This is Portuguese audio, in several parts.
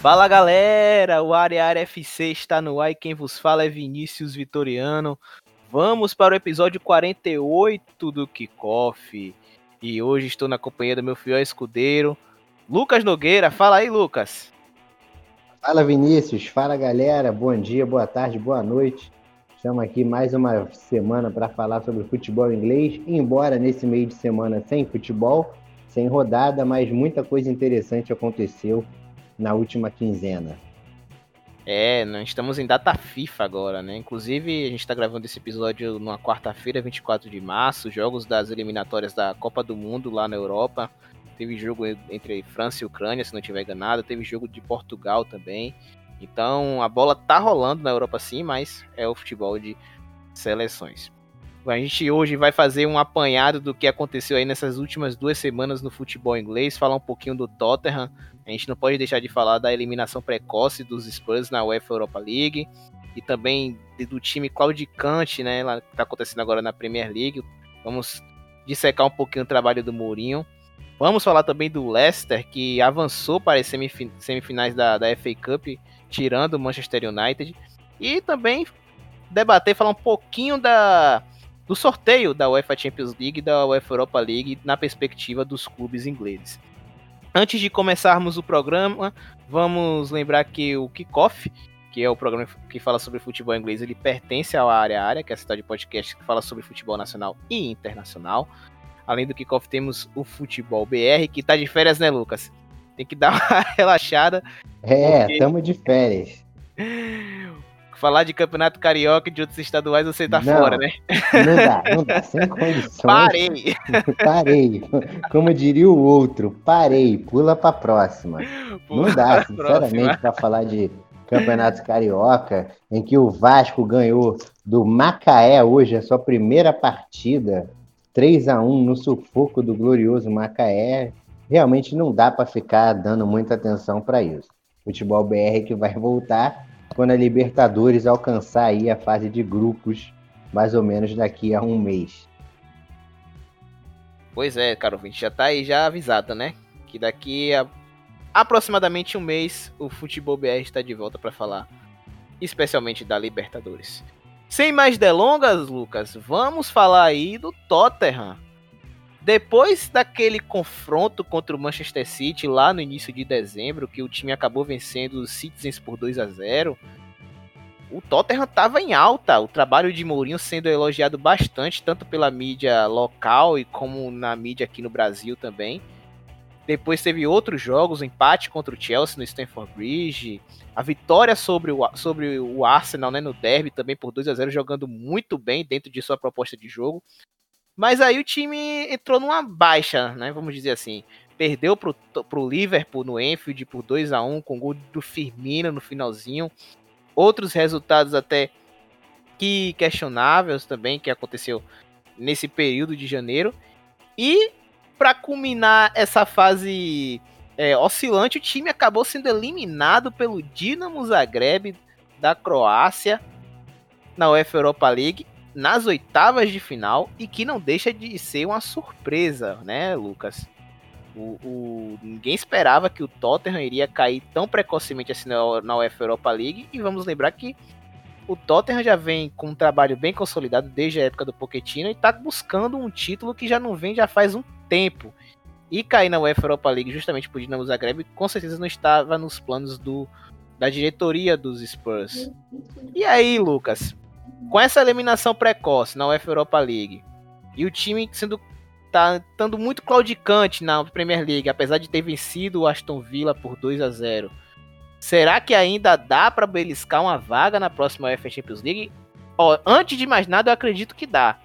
Fala galera, o Área FC está no ar e quem vos fala é Vinícius Vitoriano. Vamos para o episódio 48 do Kickoff. E hoje estou na companhia do meu fiel escudeiro, Lucas Nogueira. Fala aí, Lucas. Fala Vinícius, fala galera, bom dia, boa tarde, boa noite. Estamos aqui mais uma semana para falar sobre futebol inglês, embora nesse meio de semana sem futebol, sem rodada, mas muita coisa interessante aconteceu na última quinzena. É, nós estamos em data FIFA agora, né? Inclusive, a gente está gravando esse episódio numa quarta-feira, 24 de março, jogos das eliminatórias da Copa do Mundo lá na Europa. Teve jogo entre França e Ucrânia, se não tiver enganado, teve jogo de Portugal também. Então, a bola tá rolando na Europa sim, mas é o futebol de seleções. A gente hoje vai fazer um apanhado do que aconteceu aí nessas últimas duas semanas no futebol inglês, falar um pouquinho do Tottenham. A gente não pode deixar de falar da eliminação precoce dos Spurs na UEFA Europa League e também do time claudicante, né, lá que tá acontecendo agora na Premier League. Vamos dissecar um pouquinho o trabalho do Mourinho. Vamos falar também do Leicester, que avançou para as semifinais da, da FA Cup, tirando o Manchester United. E também debater, falar um pouquinho da do sorteio da UEFA Champions League e da UEFA Europa League na perspectiva dos clubes ingleses. Antes de começarmos o programa, vamos lembrar que o Kickoff, que é o programa que fala sobre futebol inglês, ele pertence à área área, que é a cidade de podcast que fala sobre futebol nacional e internacional. Além do Kickoff, temos o Futebol BR, que tá de férias, né, Lucas? Tem que dar uma relaxada. É, porque... tamo de férias. falar de campeonato carioca e de outros estaduais você tá não, fora, né? Não dá, não dá, sem condições. Parei! parei. Como diria o outro, parei, pula pra próxima. Pula não dá, sinceramente, para falar de campeonato carioca, em que o Vasco ganhou do Macaé hoje a sua primeira partida, 3 a 1 no sufoco do glorioso Macaé. Realmente não dá para ficar dando muita atenção para isso. Futebol BR que vai voltar quando a Libertadores alcançar aí a fase de grupos, mais ou menos daqui a um mês. Pois é, cara, gente já tá aí já avisado, né? Que daqui a aproximadamente um mês o Futebol BR está de volta para falar especialmente da Libertadores. Sem mais delongas, Lucas, vamos falar aí do Tottenham. Depois daquele confronto contra o Manchester City lá no início de dezembro, que o time acabou vencendo os Citizens por 2 a 0 o Tottenham estava em alta, o trabalho de Mourinho sendo elogiado bastante, tanto pela mídia local e como na mídia aqui no Brasil também. Depois teve outros jogos, o empate contra o Chelsea no Stamford Bridge, a vitória sobre o, sobre o Arsenal né, no derby também por 2 a 0 jogando muito bem dentro de sua proposta de jogo. Mas aí o time entrou numa baixa, né? Vamos dizer assim. Perdeu pro, pro Liverpool no Enfield por 2 a 1 com gol do Firmino no finalzinho. Outros resultados até que questionáveis também que aconteceu nesse período de janeiro. E para culminar essa fase é, oscilante, o time acabou sendo eliminado pelo Dinamo Zagreb da Croácia na UEFA Europa League nas oitavas de final e que não deixa de ser uma surpresa, né, Lucas? O, o, ninguém esperava que o Tottenham iria cair tão precocemente assim na, na UEFA Europa League e vamos lembrar que o Tottenham já vem com um trabalho bem consolidado desde a época do Pochettino e está buscando um título que já não vem já faz um tempo. E cair na UEFA Europa League justamente por Dinamo Zagreb com certeza não estava nos planos do, da diretoria dos Spurs. E aí, Lucas, com essa eliminação precoce na UEFA Europa League e o time sendo tá estando muito claudicante na Premier League, apesar de ter vencido o Aston Villa por 2 a 0. Será que ainda dá para beliscar uma vaga na próxima UEFA Champions League? Ó, antes de mais nada, eu acredito que dá.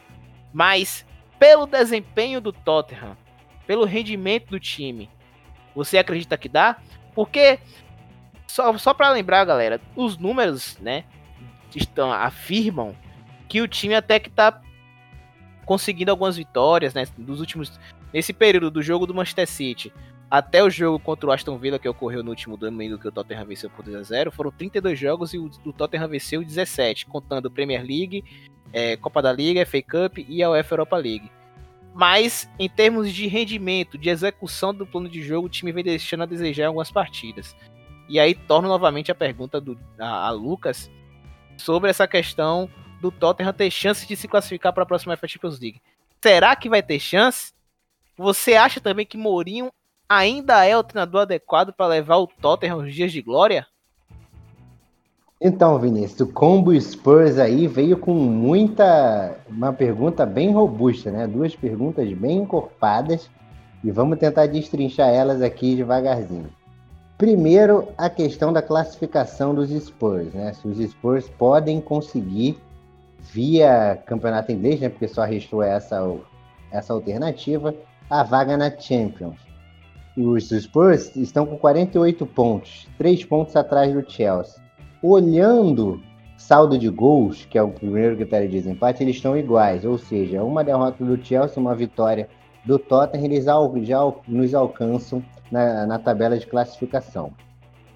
Mas pelo desempenho do Tottenham, pelo rendimento do time, você acredita que dá? Porque só, só para lembrar, galera, os números, né, estão, afirmam que o time até que tá conseguindo algumas vitórias, né? Dos últimos. Nesse período do jogo do Manchester City até o jogo contra o Aston Villa, que ocorreu no último domingo, que o Tottenham venceu por 2 a 0 foram 32 jogos e o, Tottenham venceu 17, contando Premier League, é, Copa da Liga, FA Cup e a UEFA Europa League. Mas, em termos de rendimento, de execução do plano de jogo, o time vem deixando a desejar algumas partidas. E aí torno novamente a pergunta do, a, a Lucas sobre essa questão do Tottenham ter chance de se classificar para a próxima FA Champions League. Será que vai ter chance? Você acha também que Mourinho ainda é o treinador adequado para levar o Tottenham aos dias de glória? Então, Vinícius, o combo Spurs aí veio com muita. Uma pergunta bem robusta, né? Duas perguntas bem encorpadas e vamos tentar destrinchar elas aqui devagarzinho. Primeiro, a questão da classificação dos Spurs, né? Se os Spurs podem conseguir via campeonato inglês, né? Porque só restou essa, essa alternativa, a vaga na Champions. Os Spurs estão com 48 pontos, 3 pontos atrás do Chelsea. Olhando saldo de gols, que é o primeiro critério de desempate, eles estão iguais, ou seja, uma derrota do Chelsea, uma vitória do Tottenham, eles já nos alcançam na, na tabela de classificação.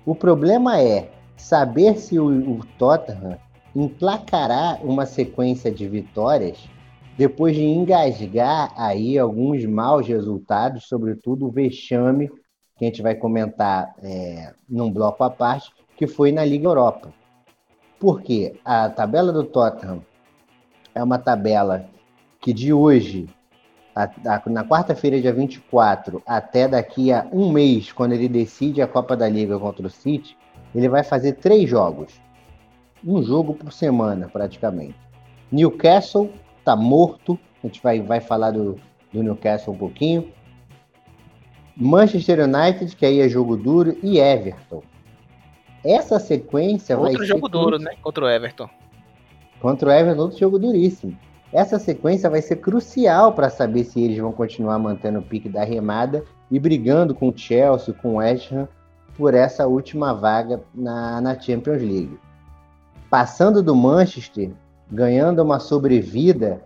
O problema é saber se o, o Tottenham emplacará uma sequência de vitórias depois de engasgar aí alguns maus resultados, sobretudo o vexame, que a gente vai comentar é, num bloco à parte, que foi na Liga Europa. Porque a tabela do Tottenham é uma tabela que de hoje a, a, na quarta-feira, dia 24, até daqui a um mês, quando ele decide a Copa da Liga contra o City, ele vai fazer três jogos. Um jogo por semana, praticamente. Newcastle tá morto. A gente vai, vai falar do, do Newcastle um pouquinho. Manchester United, que aí é jogo duro, e Everton. Essa sequência outro vai jogo duro, né? Contra o Everton. Contra o Everton, outro jogo duríssimo. Essa sequência vai ser crucial para saber se eles vão continuar mantendo o pique da remada e brigando com o Chelsea, com o West Ham, por essa última vaga na, na Champions League. Passando do Manchester, ganhando uma sobrevida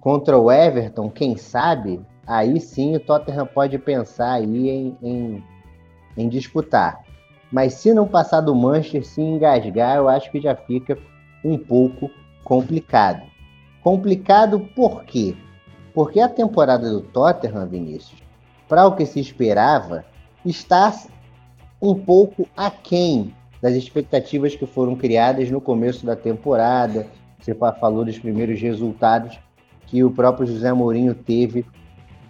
contra o Everton, quem sabe, aí sim o Tottenham pode pensar aí em, em, em disputar. Mas se não passar do Manchester, se engasgar, eu acho que já fica um pouco complicado. Complicado por quê? Porque a temporada do Tottenham, Vinícius, para o que se esperava, está um pouco aquém das expectativas que foram criadas no começo da temporada. Você falou dos primeiros resultados que o próprio José Mourinho teve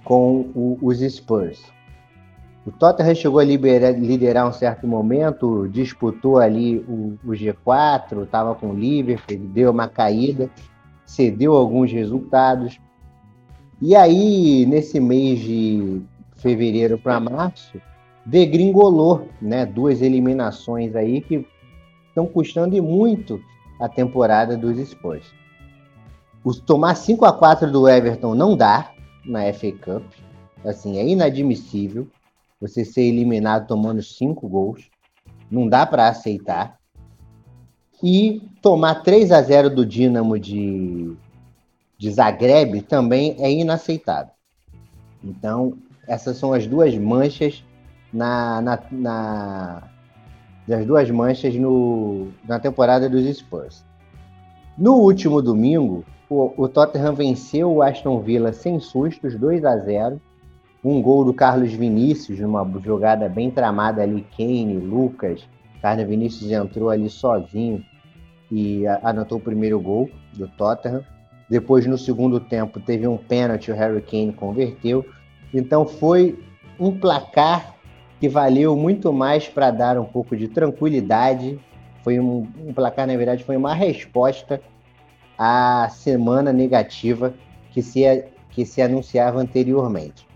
com o, os Spurs. O Tottenham chegou a liberar, liderar um certo momento, disputou ali o, o G4, estava com o Liverpool, deu uma caída, cedeu alguns resultados. E aí, nesse mês de fevereiro para março, degringolou, né? Duas eliminações aí que estão custando e muito a temporada dos Spurs. O tomar 5 a 4 do Everton não dá na FA Cup. Assim, é inadmissível você ser eliminado tomando 5 gols. Não dá para aceitar. E tomar 3 a 0 do Dinamo de, de Zagreb também é inaceitável. Então, essas são as duas manchas na, na, na das duas manchas no, na temporada dos Spurs. No último domingo, o, o, Tottenham venceu o Aston Villa sem sustos, 2 a 0. Um gol do Carlos Vinícius, numa jogada bem tramada ali, Kane, Lucas. Carlos Vinícius entrou ali sozinho e anotou o primeiro gol do Tottenham. Depois, no segundo tempo, teve um pênalti, o Harry Kane converteu. Então, foi um placar que valeu muito mais para dar um pouco de tranquilidade. Foi um, um, placar, na verdade, foi uma resposta à semana negativa que se, que se anunciava anteriormente.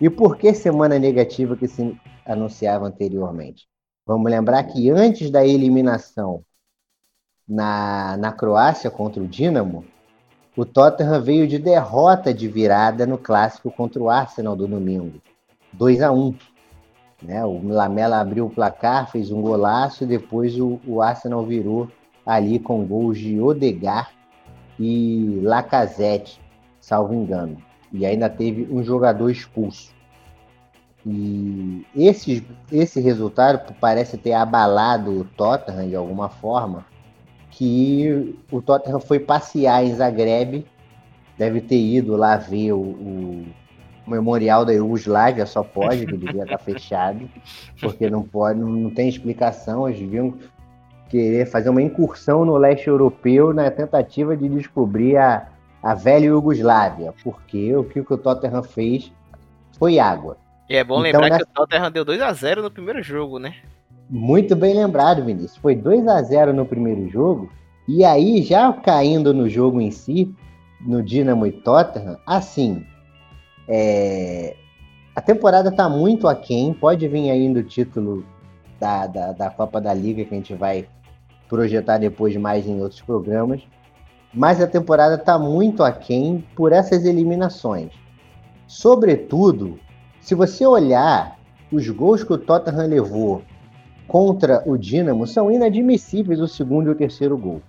E por que semana negativa que se anunciava anteriormente? Vamos lembrar que antes da eliminação na, na Croácia contra o Dinamo, o Tottenham veio de derrota de virada no clássico contra o Arsenal do domingo. 2 a 1 né? O Lamela abriu o placar, fez um golaço e depois o, o Arsenal virou ali com gols de Odegar e Lacazette, salvo engano. E ainda teve um jogador expulso. E esse, esse resultado parece ter abalado o Tottenham de alguma forma, que o Tottenham foi passear em Zagreb, deve ter ido lá ver o, o, memorial da Iugoslávia só pode, que devia estar fechado, porque não pode, não, não tem explicação, eles deviam querer fazer uma incursão no leste europeu na tentativa de descobrir a, a velha Iugoslávia, porque o que o Tottenham fez foi água. E é bom então, lembrar nessa... que o Tottenham deu 2 a 0 no primeiro jogo, né? Muito bem lembrado, Vinícius. Foi 2 a 0 no primeiro jogo, e aí já caindo no jogo em si, no Dinamo e Tottenham, assim, é... a temporada tá muito aquém, pode vir aí no título da, da, da Copa da Liga que a gente vai projetar depois mais em outros programas. Mas a temporada está muito aquém por essas eliminações. Sobretudo, se você olhar os gols que o Tottenham levou contra o Dinamo, são inadmissíveis o segundo e o terceiro gol.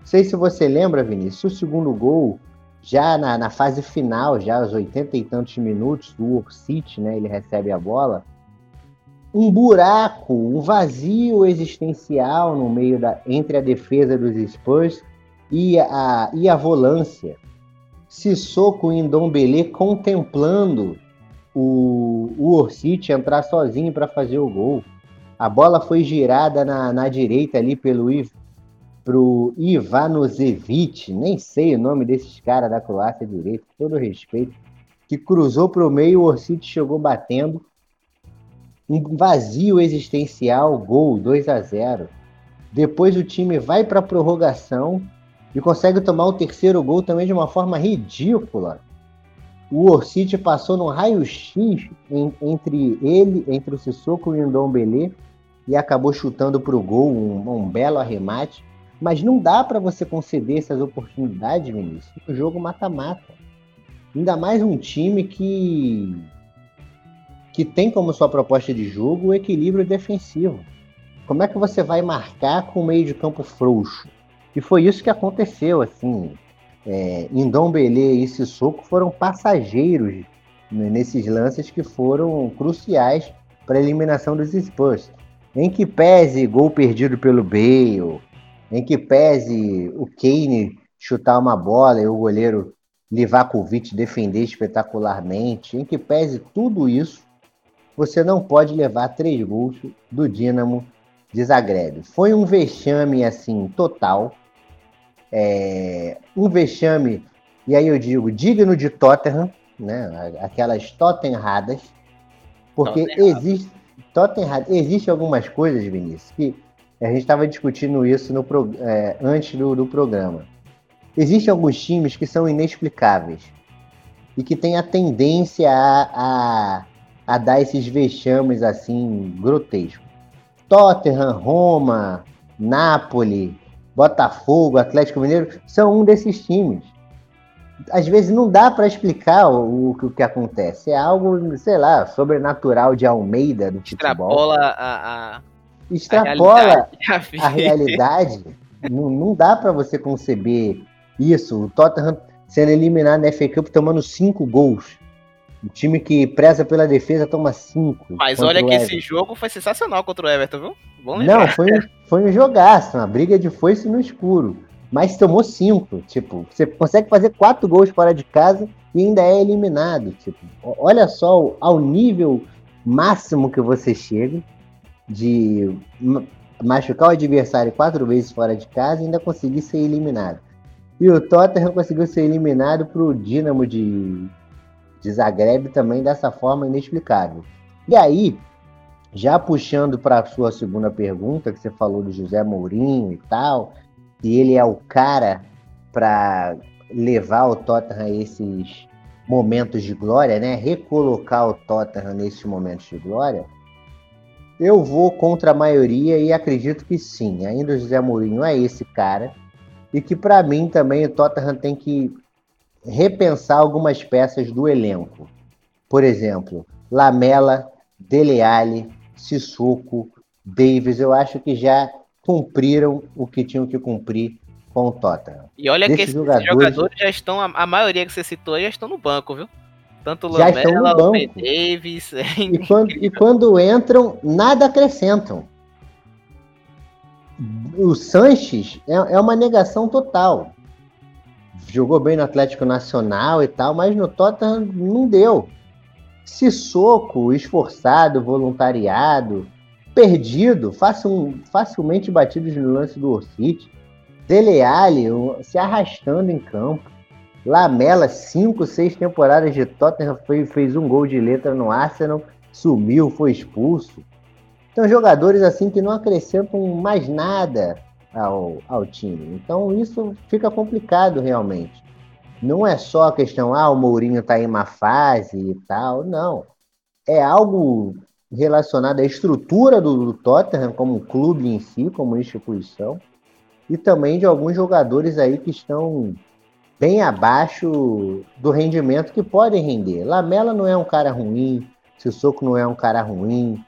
Não sei se você lembra, Vinícius, o segundo gol, já na, na fase final, já aos 80 e tantos minutos, do City, né, ele recebe a bola, um buraco, um vazio existencial no meio da entre a defesa dos Spurs e a, e a volância. Sissoko e Ndombele contemplando o, o Orsic entrar sozinho para fazer o gol. A bola foi girada na, na direita ali pelo pro Ivanozevic, nem sei o nome desses caras da Croácia direito, com todo respeito, que cruzou para o meio, o Orsic chegou batendo um vazio existencial, gol 2 a 0. Depois o time vai para a prorrogação e consegue tomar o terceiro gol também de uma forma ridícula. O Orsic passou no raio-x entre ele, entre o Sissoko e o Ndombele e acabou chutando para o gol, um, um, belo arremate. Mas não dá para você conceder essas oportunidades, Vinícius, no jogo mata-mata. Ainda mais um time que que tem como sua proposta de jogo o equilíbrio defensivo. Como é que você vai marcar com o meio de campo frouxo? E foi isso que aconteceu, assim. É, Indombele e Sissoko foram passageiros nesses lances que foram cruciais para a eliminação dos Spurs. Em que pese gol perdido pelo Bale, em que pese o Kane chutar uma bola e o goleiro Livakovic defender espetacularmente, em que pese tudo isso, você não pode levar três gols do Dinamo de Zagreb. Foi um vexame assim total, é, um vexame e aí eu digo digno de Tottenham, né? Aquelas Tottenhadas, porque existe Tottenham, existe algumas coisas, Vinícius, que a gente estava discutindo isso no, é, antes do, do programa. Existem alguns times que são inexplicáveis e que têm a tendência a, a a dar esses vexames assim grotescos. Tottenham, Roma, Nápoles, Botafogo, Atlético Mineiro são um desses times. Às vezes não dá para explicar o, o, que acontece. É algo, sei lá, sobrenatural de Almeida do futebol. Extrapola a, a extrapola a realidade. A realidade. não, não dá para você conceber isso. O Tottenham sendo eliminado na FA Cup tomando cinco gols o time que preza pela defesa toma cinco. Mas olha que esse jogo foi sensacional contra o Everton, viu? Bom Não, foi, foi um jogaço, uma briga de foice no escuro. Mas tomou cinco. Tipo, você consegue fazer quatro gols fora de casa e ainda é eliminado. Tipo, olha só ao nível máximo que você chega de machucar o adversário quatro vezes fora de casa e ainda conseguir ser eliminado. E o Tottenham conseguiu ser eliminado para o Dinamo de de Zagreb também dessa forma inexplicável. E aí, já puxando para a sua segunda pergunta, que você falou do José Mourinho e tal, e ele é o cara para levar o Tottenham a esses momentos de glória, né? Recolocar o Tottenham nesses momentos de glória. Eu vou contra a maioria e acredito que sim. Ainda o José Mourinho é esse cara. E que para mim também o Tottenham tem que repensar algumas peças do elenco. Por exemplo, Lamela, Dele Alli, Sissoko, Davis, eu acho que já cumpriram o que tinham que cumprir com o Tottenham. E olha Desses que esses jogadores, jogadores, já estão, a maioria que você citou já estão no banco, viu? Tanto o Lamela, no banco. Davis. É e, quando, e quando entram, nada acrescentam. O Sanches é, é uma negação total. jogou bem no Atlético Nacional e tal, mas no Tottenham não deu. Sissoko, esforçado, voluntariado, perdido, facil, facilmente batido no lance do Orsic. Dele Alli se arrastando em campo. Lamela, cinco, seis temporadas de Tottenham, fez, fez um gol de letra no Arsenal, sumiu, foi expulso. Então, jogadores assim que não acrescentam mais nada ao, ao time. Então, isso fica complicado realmente. Não é só a questão, ah, o Mourinho está em uma fase e tal. Não. É algo relacionado à estrutura do, do Tottenham como clube em si, como instituição, e também de alguns jogadores aí que estão bem abaixo do rendimento que podem render. Lamela não é um cara ruim, Sissoko não é um cara ruim,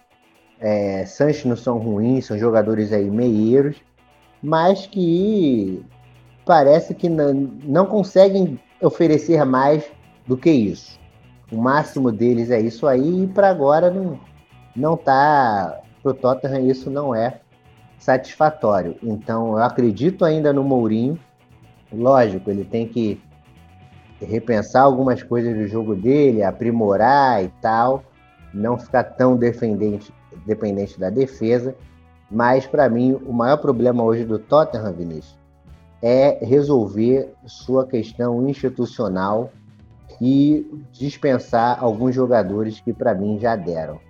é, não são ruins, são jogadores aí meieiros, mas que parece que não, não conseguem oferecer mais do que isso. O máximo deles é isso aí, e para agora não, não tá. Pro Tottenham isso não é satisfatório. Então eu acredito ainda no Mourinho. Lógico, ele tem que repensar algumas coisas do jogo dele, aprimorar e tal, não ficar tão dependente, dependente da defesa. Mas para mim o maior problema hoje do Tottenham, Vinícius, é resolver sua questão institucional e dispensar alguns jogadores que para mim já deram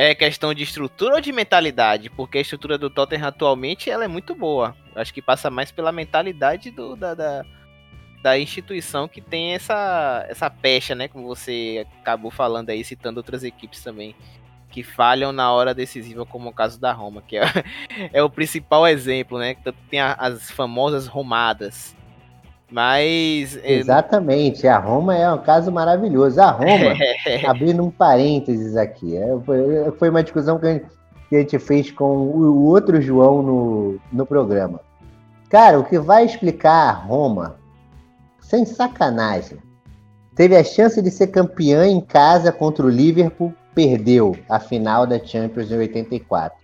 é questão de estrutura ou de mentalidade? Porque a estrutura do Tottenham atualmente ela é muito boa. Acho que passa mais pela mentalidade do, da, da, da, instituição que tem essa, essa pecha, né? Como você acabou falando aí, citando outras equipes também que falham na hora decisiva, como o caso da Roma, que é, é o principal exemplo, né? Tem as famosas romadas. Mas. Exatamente, a Roma é um caso maravilhoso. A Roma, abrindo um parênteses aqui, é, foi, foi uma discussão que a, gente, que a gente fez com o outro João no, no programa. Cara, o que vai explicar a Roma, sem sacanagem, teve a chance de ser campeã em casa contra o Liverpool, perdeu a final da Champions em 84.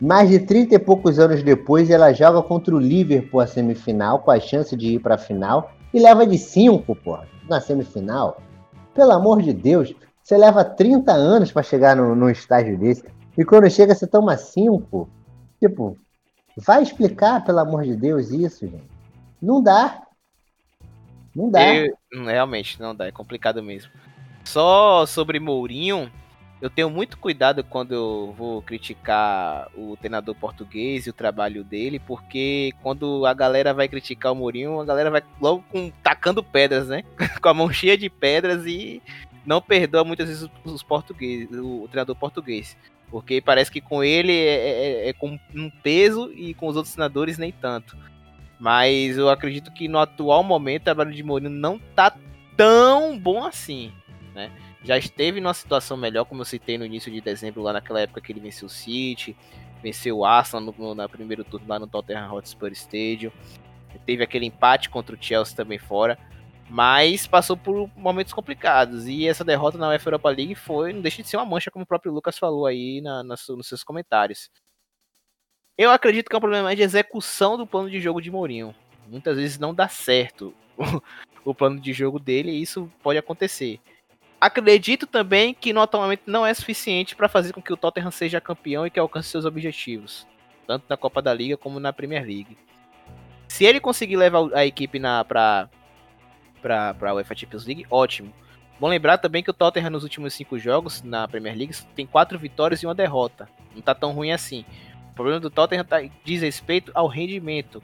Mais de 30 e poucos anos depois, ela joga contra o Liverpool a semifinal, com a chance de ir para a final, e leva de 5, pô, na semifinal. Pelo amor de Deus, você leva 30 anos para chegar no, num estágio desse, e quando chega você toma 5. Tipo, vai explicar, pelo amor de Deus, isso, gente. Não dá. Não dá. Eu, realmente, não dá, é complicado mesmo. Só sobre Mourinho, eu tenho muito cuidado quando eu vou criticar o treinador português e o trabalho dele, porque quando a galera vai criticar o Mourinho, a galera vai logo com, tacando pedras, né? com a mão cheia de pedras e não perdoa muitas vezes os portugueses, o, treinador português. Porque parece que com ele é, é, é, é com um peso e com os outros treinadores nem tanto. Mas eu acredito que no atual momento o trabalho de Mourinho não tá tão bom assim, né? Já esteve numa situação melhor, como eu citei no início de dezembro, lá naquela época que ele venceu o City, venceu o Arsenal no, no primeiro turno lá no Tottenham Hotspur Stadium, teve aquele empate contra o Chelsea também fora, mas passou por momentos complicados, e essa derrota na UEFA Europa League foi, não deixa de ser uma mancha, como o próprio Lucas falou aí na, na, nos seus comentários. Eu acredito que é um problema de execução do plano de jogo de Mourinho. Muitas vezes não dá certo o plano de jogo dele e isso pode acontecer. Acredito também que no atualmente não é suficiente para fazer com que o Tottenham seja campeão e que alcance seus objetivos, tanto na Copa da Liga como na Premier League. Se ele conseguir levar a equipe na para para para UEFA Champions League, ótimo. Bom lembrar também que o Tottenham nos últimos cinco jogos na Premier League tem quatro vitórias e uma derrota. Não tá tão ruim assim. O problema do Tottenham tá, diz respeito ao rendimento,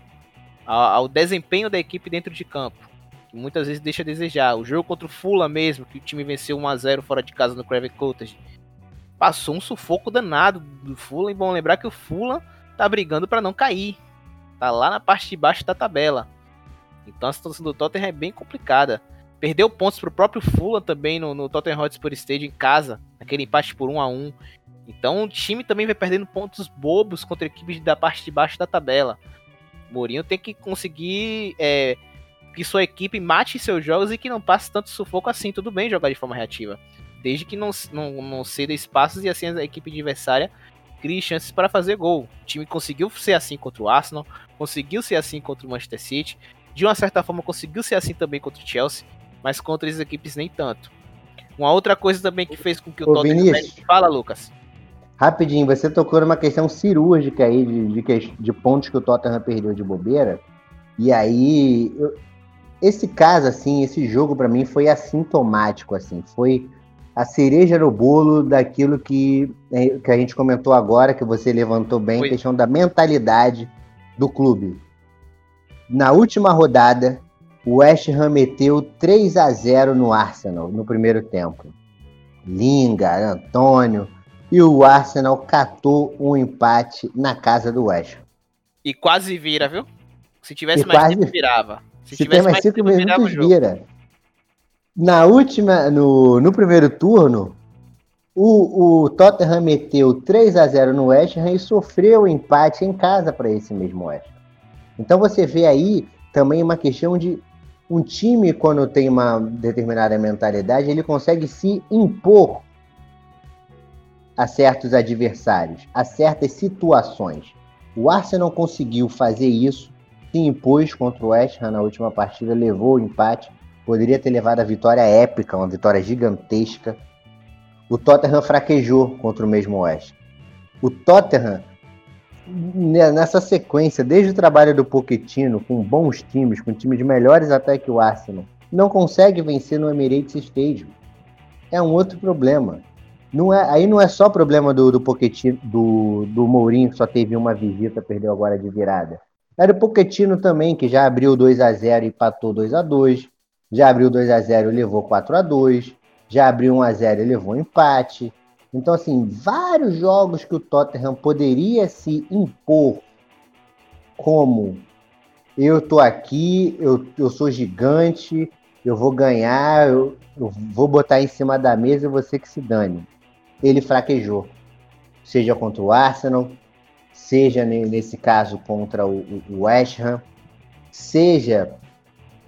ao, ao desempenho da equipe dentro de campo que muitas vezes deixa a desejar. O jogo contra o Fula mesmo, que o time venceu 1x0 fora de casa no Craven Cottage, passou um sufoco danado do Fula. E bom lembrar que o Fula tá brigando para não cair. Tá lá na parte de baixo da tabela. Então a situação do Tottenham é bem complicada. Perdeu pontos pro próprio Fula também no, no Tottenham Hotspur Stadium em casa, aquele empate por 1 a 1 Então o time também vai perdendo pontos bobos contra equipes da parte de baixo da tabela. Mourinho tem que conseguir é, que sua equipe mate seus jogos e que não passe tanto sufoco assim. Tudo bem jogar de forma reativa. Desde que não, não, não ceda espaços e assim a equipe adversária crie chances para fazer gol. O time conseguiu ser assim contra o Arsenal, conseguiu ser assim contra o Manchester City, de uma certa forma conseguiu ser assim também contra o Chelsea, mas contra as equipes nem tanto. Uma outra coisa também que fez com que o Ô, Tottenham... Vinícius. Fala, Lucas. Rapidinho, você tocou numa questão cirúrgica aí de, de, de pontos que o Tottenham perdeu de bobeira. E aí, eu- esse caso, assim, esse jogo pra mim foi assintomático, assim, foi a cereja no bolo daquilo que, é, que a gente comentou agora, que você levantou bem, Foi. a questão da mentalidade do clube. Na última rodada, o West Ham meteu 3 a 0 no Arsenal no primeiro tempo. Lingard, Antônio, e o Arsenal catou um empate na casa do West Ham. E quase vira, viu? Se tivesse E mais quase- tempo, virava. Se, Se, tem mais cinco minutos, vira. Na última, no, no primeiro turno, o, o Tottenham meteu 3 a 0 no West Ham e sofreu o empate em casa para esse mesmo West Ham. Então você vê aí também uma questão de um time, quando tem uma determinada mentalidade, ele consegue se impor a certos adversários, a certas situações. O Arsenal conseguiu fazer isso se impôs contra o West Ham na última partida, levou o empate, poderia ter levado a vitória épica, uma vitória gigantesca. O Tottenham fraquejou contra o mesmo West. O Tottenham, ne- nessa sequência, desde o trabalho do Pochettino, com bons times, com times melhores até que o Arsenal, não consegue vencer no Emirates Stadium. É um outro problema. Não é, aí não é só problema do, do Pochettino, do, do Mourinho, que só teve uma visita, perdeu agora de virada. Era o Pochettino também, que já abriu 2 a 0 e empatou 2 a 2 Já abriu 2 a 0 e levou 4 a 2 Já abriu 1 a 0 e levou um empate. Então, assim, vários jogos que o Tottenham poderia se impor como eu tô aqui, eu, eu sou gigante, eu vou ganhar, eu, eu vou botar em cima da mesa e você que se dane. Ele fraquejou. Seja contra o Arsenal, seja ne- nesse caso contra o, o- West Ham, seja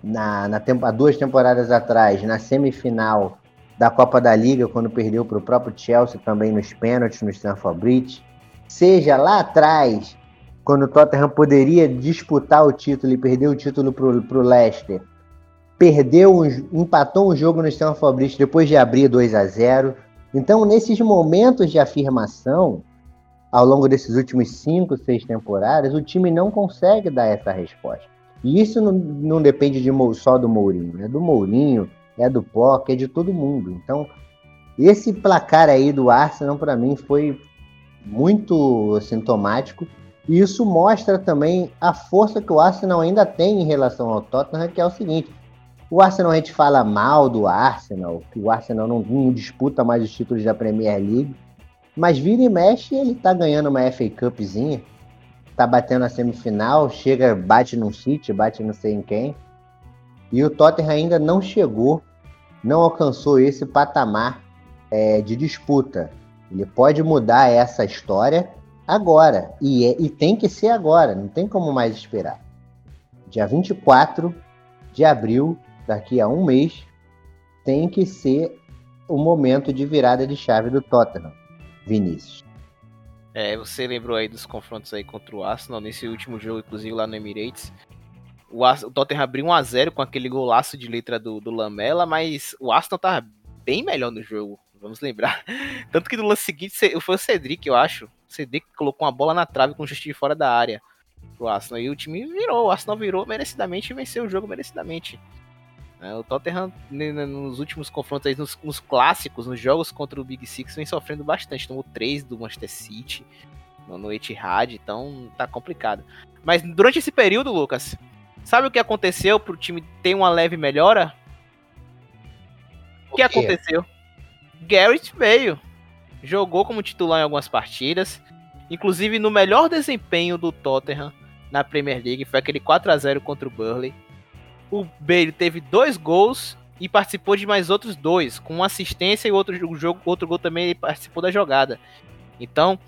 na, na há duas temporadas atrás, na semifinal da Copa da Liga, quando perdeu para o próprio Chelsea também nos pênaltis no Stamford Bridge, seja lá atrás, quando o Tottenham poderia disputar o título e perder o título para o Leicester, perdeu, empatou um jogo no Stamford Bridge depois de abrir 2 a 0 Então, nesses momentos de afirmação, ao longo desses últimos cinco, seis temporadas, o time não consegue dar essa resposta. E isso não, não depende de, só do Mourinho, é do Mourinho, é do Poca, é de todo mundo. Então, esse placar aí do Arsenal, para mim, foi muito sintomático. E isso mostra também a força que o Arsenal ainda tem em relação ao Tottenham, que é o seguinte: o Arsenal a gente fala mal do Arsenal, que o Arsenal não, não disputa mais os títulos da Premier League. Mas vira e mexe, ele tá ganhando uma FA Cupzinha, tá batendo a semifinal, chega, bate num City, bate não sei em quem. E o Tottenham ainda não chegou, não alcançou esse patamar é, de disputa. Ele pode mudar essa história agora, e, é- e tem que ser agora, não tem como mais esperar. Dia 24 de abril, daqui a um mês, tem que ser o momento de virada de chave do Tottenham. Vinícius. É, você lembrou aí dos confrontos aí contra o Arsenal nesse último jogo, inclusive lá no Emirates. O, o Tottenham abriu 1x0 com aquele golaço de letra do, do Lamela, mas o Arsenal tava bem melhor no jogo, vamos lembrar. Tanto que no lance seguinte foi o Cedric, eu acho. O Cedric colocou uma bola na trave com chute de fora da área pro Arsenal. E o time virou, o Arsenal virou merecidamente e venceu o jogo merecidamente. É, o Tottenham, ne- ne- nos últimos confrontos aí, nos, nos clássicos, nos jogos contra o Big Six, vem sofrendo bastante. Tomou 3 do Manchester City no, Etihad, então tá complicado. Mas durante esse período, Lucas, sabe o que aconteceu pro time ter uma leve melhora? O que aconteceu? Garrett veio. Jogou como titular em algumas partidas. Inclusive no melhor desempenho do Tottenham na Premier League. Foi aquele 4 a 0 contra o Burley. O Bale teve dois gols e participou de mais outros dois, com uma assistência e outro jo- jogo, outro gol também ele participou da jogada. Então,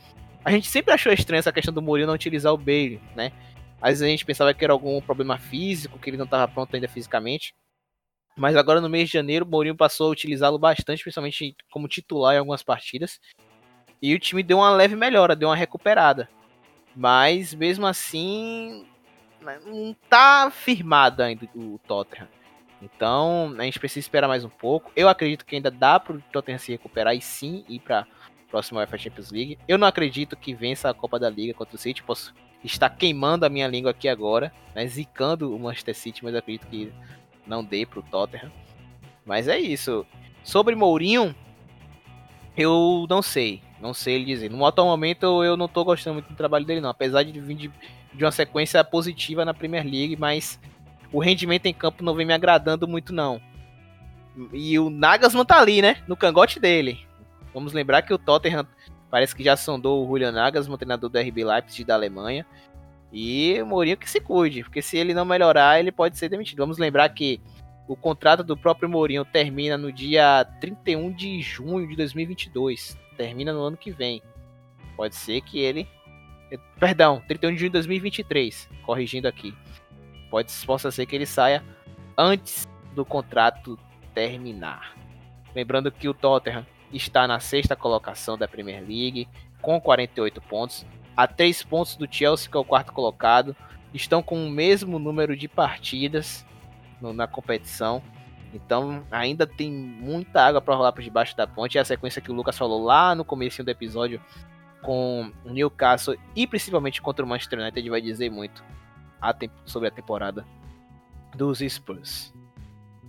a gente sempre achou estranho essa questão do Mourinho não utilizar o Bale, né? Às vezes a gente pensava que era algum problema físico, que ele não estava pronto ainda fisicamente. Mas agora no mês de janeiro, o Mourinho passou a utilizá-lo bastante, principalmente como titular em algumas partidas. E o time deu uma leve melhora, deu uma recuperada. Mas mesmo assim, não tá firmado ainda o Tottenham. Então, a gente precisa esperar mais um pouco. Eu acredito que ainda dá pro Tottenham se recuperar e sim ir pra próxima UEFA Champions League. Eu não acredito que vença a Copa da Liga contra o City. Posso estar queimando a minha língua aqui agora, né, zicando o Manchester City, mas acredito que não dê pro Tottenham. Mas é isso. Sobre Mourinho, eu não sei. Não sei ele dizer. No atual momento eu não tô gostando muito do trabalho dele, não. Apesar de vir de, de uma sequência positiva na Premier League, mas o rendimento em campo não vem me agradando muito, não. E o Nagasman tá ali, né? No cangote dele. Vamos lembrar que o Tottenham parece que já sondou o Julian Nagelsmann, treinador do RB Leipzig da Alemanha. E o Mourinho que se cuide, porque se ele não melhorar, ele pode ser demitido. Vamos lembrar que o contrato do próprio Mourinho termina no dia 31 de junho de 2022. Termina no ano que vem. Pode ser que ele. Perdão, 31 de junho de 2023. Corrigindo aqui. Pode, possa ser que ele saia antes do contrato terminar. Lembrando que o Tottenham está na sexta colocação da Premier League, com 48 pontos, a 3 pontos do Chelsea, que é o quarto colocado. Estão com o mesmo número de partidas no, na competição. Então ainda tem muita água para rolar por debaixo da ponte. É a sequência que o Lucas falou lá no começo do episódio com o Newcastle e principalmente contra o Manchester United vai dizer muito a sobre a temporada dos Spurs.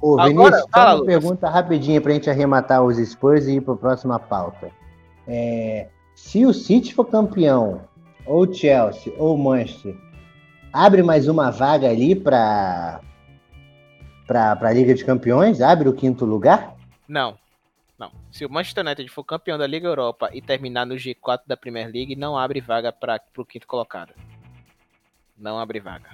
Ô, Agora, Vinícius, fala, uma pergunta rapidinha pra gente arrematar os Spurs e ir pra próxima pauta. É, se o City for campeão, ou Chelsea, ou Manchester, abre mais uma vaga ali pra, pra, pra Liga de Campeões? Abre o quinto lugar? Não. Não. Se o Manchester United for campeão da Liga Europa e terminar no G4 da Premier League, não abre vaga para o quinto colocado. Não abre vaga.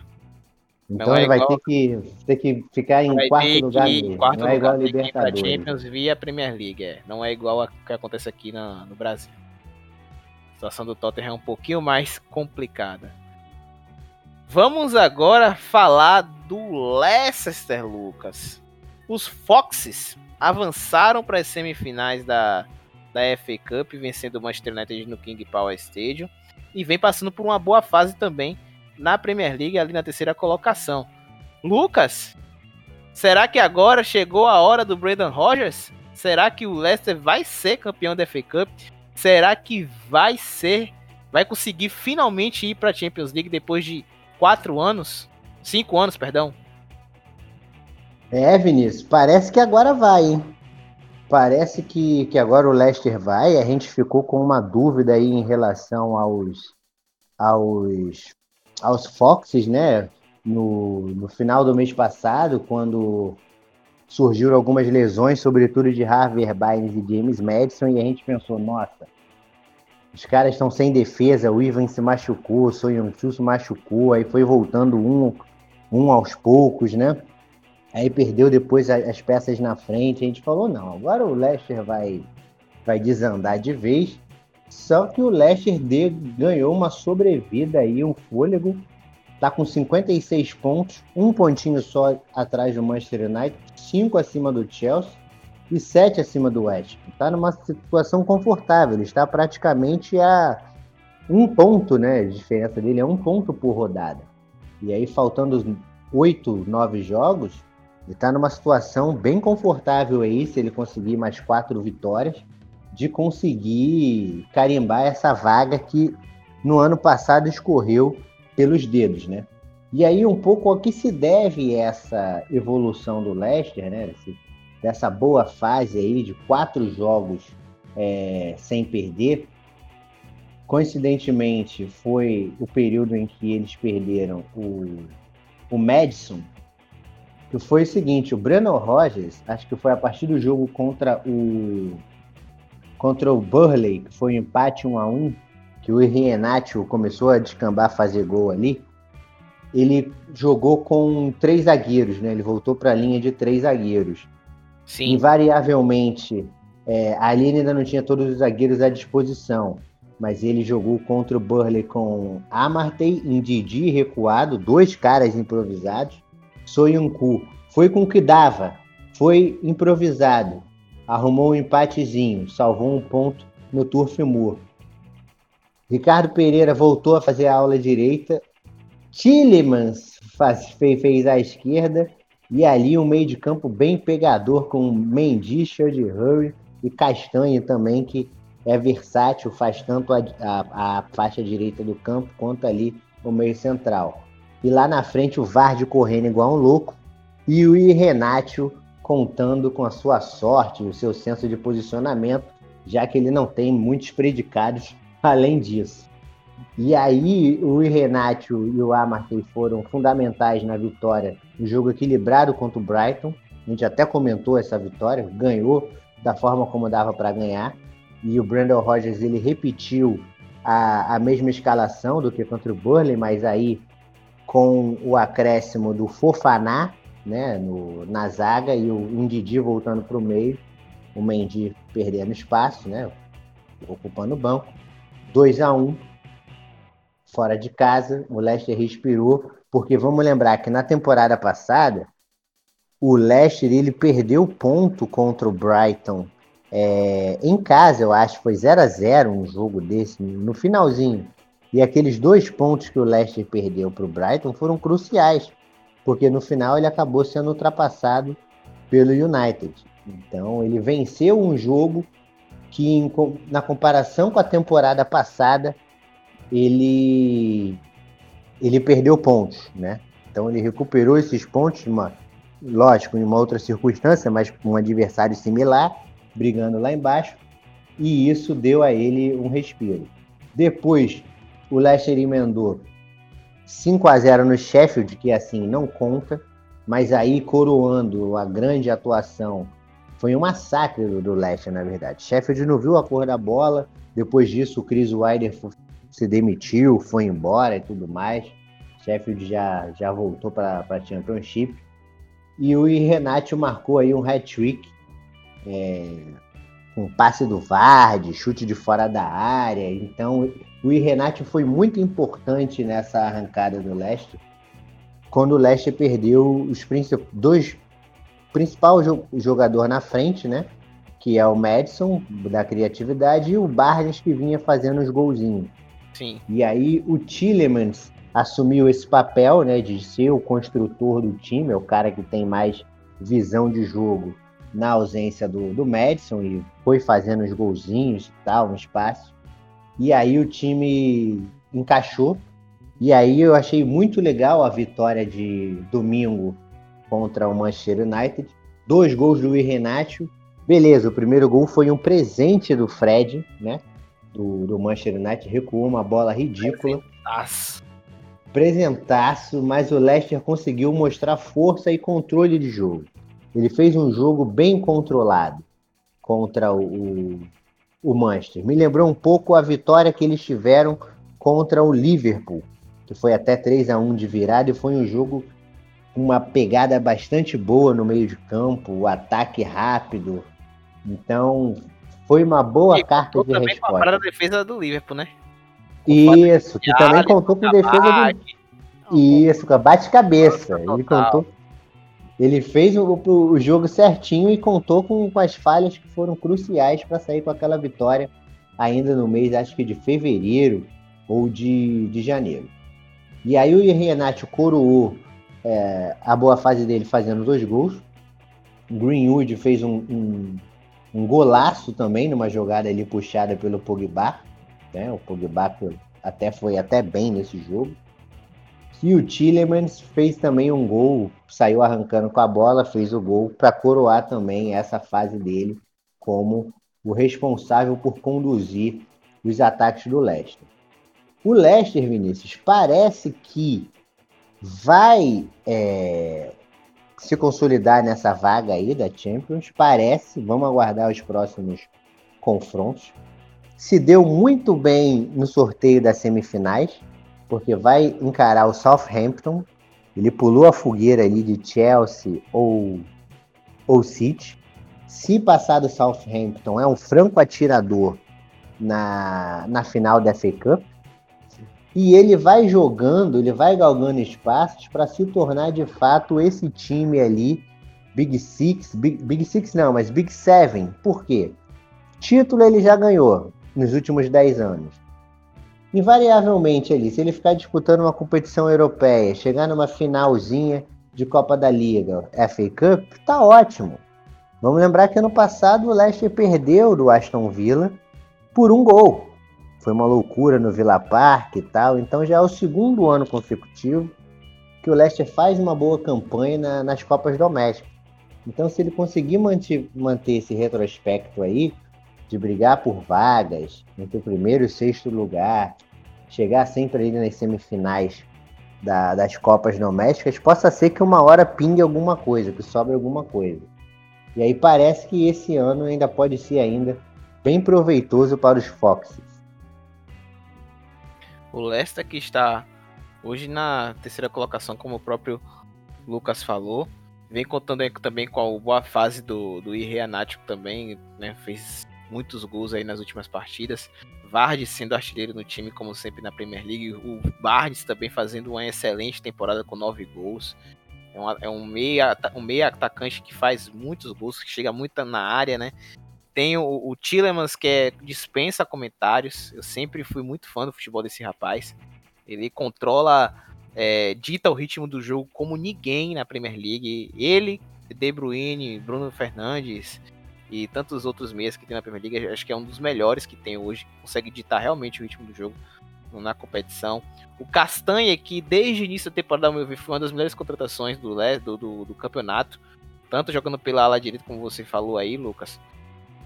Então é ele vai igual... ter, que, ter que ficar em quarto lugar mesmo. Quarto não é igual a Libertadores. Champions via Premier League, é. Não é igual a que acontece aqui na, no Brasil. A situação do Tottenham é um pouquinho mais complicada. Vamos agora falar do Leicester, Lucas. Os Foxes avançaram para as semifinais da, da FA Cup, vencendo o Manchester United no King Power Stadium. E vem passando por uma boa fase também na Premier League, ali na terceira colocação. Lucas, será que agora chegou a hora do Brandon Rogers? Será que o Leicester vai ser campeão da FA Cup? Será que vai ser, vai conseguir finalmente ir para a Champions League depois de quatro anos, cinco anos, perdão? É, Vinícius, parece que agora vai, hein? Parece que, que agora o Leicester vai. A gente ficou com uma dúvida aí em relação aos, aos aos Foxes, né? No, no final do mês passado, quando surgiram algumas lesões, sobretudo de Harvey Bynes e James Madison, e a gente pensou, nossa, os caras estão sem defesa, o Ivan se machucou, o Sonhon se machucou, aí foi voltando um, um aos poucos, né? Aí perdeu depois as peças na frente, a gente falou, não, agora o Leicester vai, vai desandar de vez. Só que o Leicester de, ganhou uma sobrevida aí, um fôlego. Tá com 56 pontos, um pontinho só atrás do Manchester United, 5 acima do Chelsea e 7 acima do West. Tá numa situação confortável, está praticamente a um ponto, né? A diferença dele é um ponto por rodada. E aí, faltando 8, 9 jogos, ele está numa situação bem confortável aí, se ele conseguir mais quatro vitórias de conseguir carimbar essa vaga que no ano passado escorreu pelos dedos, né? E aí um pouco ao que se deve essa evolução do Leicester, né? Dessa boa fase aí de quatro jogos é, sem perder. Coincidentemente, foi o período em que eles perderam o, o Madison, que foi o seguinte, o Breno Rogers, acho que foi a partir do jogo contra o contra o Burley, que foi um empate 1 a 1 que o Renato começou a descambar, fazer gol ali. Ele jogou com três zagueiros, né? Ele voltou para a linha de três zagueiros. Sim. Invariavelmente, é, ali ainda não tinha todos os zagueiros à disposição, mas ele jogou contra o Burley com Amartey, Indidi recuado, dois caras improvisados. Soyuncu foi com o que dava, foi improvisado. Arrumou um empatezinho, salvou um ponto no Turf Moor. Ricardo Pereira voltou a fazer a aula direita, Tillemans faz, fez, fez esquerda. E ali um meio de campo bem pegador com Mendy, de Hurry e Castanho também, que é versátil, faz tanto a, a, a, faixa direita do campo quanto ali o meio central. E lá na frente o Vardy correndo igual um louco e o Renatio contando com a sua sorte, o seu senso de posicionamento, já que ele não tem muitos predicados além disso. E aí o Renatio e o Amartey foram fundamentais na vitória, no jogo equilibrado contra o Brighton. A gente até comentou essa vitória, ganhou da forma como dava para ganhar. E o Brandon Rogers ele repetiu a, a mesma escalação do que contra o Burnley, mas aí com o acréscimo do Fofaná né, no, na zaga e o Indidi voltando para o meio, o Mendy perdendo espaço, né, ocupando o banco. 2 a 1 fora de casa, o Leicester respirou, porque vamos lembrar que na temporada passada o Leicester ele perdeu ponto contra o Brighton é, em casa, eu acho, foi 0 a 0 um jogo desse, no finalzinho. E aqueles dois pontos que o Leicester perdeu para o Brighton foram cruciais porque no final ele acabou sendo ultrapassado pelo United. Então ele venceu um jogo que, na comparação com a temporada passada, ele ele perdeu pontos, né? Então ele recuperou esses pontos, uma, lógico, em uma outra circunstância, mas com um adversário similar, brigando lá embaixo, e isso deu a ele um respiro. Depois, o Leicester emendou 5 a 0 no Sheffield, que assim não conta, mas aí coroando a grande atuação, foi um massacre do, do Leicester, na verdade. Sheffield não viu a cor da bola, depois disso o Chris Wilder se demitiu, foi embora e tudo mais. Sheffield já, já voltou para a Championship. E o Renato marcou aí um hat-trick, é, um passe do Vardy, chute de fora da área. Então o Renato foi muito importante nessa arrancada do Leicester, quando o Leicester perdeu os princip dois principal jogador na frente, né? Que é o Madison da criatividade e o Barnes que vinha fazendo os golzinhos. Sim. E aí o Tillemans assumiu esse papel, né, de ser o construtor do time, é o cara que tem mais visão de jogo na ausência do, do Madison e foi fazendo os golzinhos e tal, no espaço. E aí o time encaixou. E aí eu achei muito legal a vitória de domingo contra o Manchester United. Dois gols do Renato. Beleza, o primeiro gol foi um presente do Fred, né? Do, do Manchester United. Recuou uma bola ridícula. Presentaço. Presentaço, mas o Leicester conseguiu mostrar força e controle de jogo. Ele fez um jogo bem controlado contra o, o Manchester. Me lembrou um pouco a vitória que eles tiveram contra o Liverpool, que foi até 3 a 1 de virada e foi um jogo com uma pegada bastante boa no meio de campo, o ataque rápido. Então, foi uma boa e carta de também resposta. Também a defesa do Liverpool, né? Isso, que também contou com defesa do Isso, com a bate-cabeça. Ele contou ele fez o, o, jogo certinho e contou com, com as falhas que foram cruciais para sair com aquela vitória ainda no mês, acho que de fevereiro ou de, de janeiro. E aí o Renato coroou é, a boa fase dele fazendo dois gols. Greenwood fez um, um, um, golaço também numa jogada ali puxada pelo Pogba. Né? O Pogba até foi até bem nesse jogo. E o Tillemans fez também um gol, saiu arrancando com a bola, fez o gol para coroar também essa fase dele como o responsável por conduzir os ataques do Leicester. O Leicester, Vinícius, parece que vai é, se consolidar nessa vaga aí da Champions. Parece, vamos aguardar os próximos confrontos. Se deu muito bem no sorteio das semifinais, porque vai encarar o Southampton. Ele pulou a fogueira ali de Chelsea ou, ou City. Se passar do Southampton, é um franco atirador na, na final da FA Cup. E ele vai jogando, ele vai galgando espaços para se tornar de fato esse time ali, Big Six, Big, Big Six não, mas Big Seven. Por quê? Título ele já ganhou nos últimos 10 anos invariavelmente ali, se ele ficar disputando uma competição europeia, chegar numa finalzinha de Copa da Liga, FA Cup, tá ótimo. Vamos lembrar que ano passado o Leicester perdeu do Aston Villa por um gol. Foi uma loucura no Villa Park e tal. Então já é o segundo ano consecutivo que o Leicester faz uma boa campanha na, nas Copas domésticas. Então, se ele conseguir manter, manter esse retrospecto aí, de brigar por vagas entre o primeiro e o sexto lugar, chegar sempre ali nas semifinais da, das Copas domésticas, possa ser que uma hora pingue alguma coisa, que sobre alguma coisa. E aí parece que esse ano ainda pode ser ainda bem proveitoso para os Foxes. O Leicester que está hoje na terceira colocação, como o próprio Lucas falou, vem contando também com a boa fase do, do Irreanático também, né? Fez muitos gols aí nas últimas partidas. Vardy sendo artilheiro no time, como sempre na Premier League. O Barnes também fazendo uma excelente temporada com nove gols. É, uma, é um, meia, um meia atacante que faz muitos gols, que chega muito na área, né? Tem o, o Tillemans, que é, dispensa comentários. Eu sempre fui muito fã do futebol desse rapaz. Ele controla, é, dita o ritmo do jogo como ninguém na Premier League. Ele, De Bruyne, Bruno Fernandes e tantos outros meias que tem na Premier League, acho que é um dos melhores que tem hoje. Consegue ditar realmente o ritmo do jogo na competição. O Castanha, que desde o início da temporada, foi uma das melhores contratações do, do, do, do campeonato, tanto jogando pela ala direita, como você falou aí, Lucas,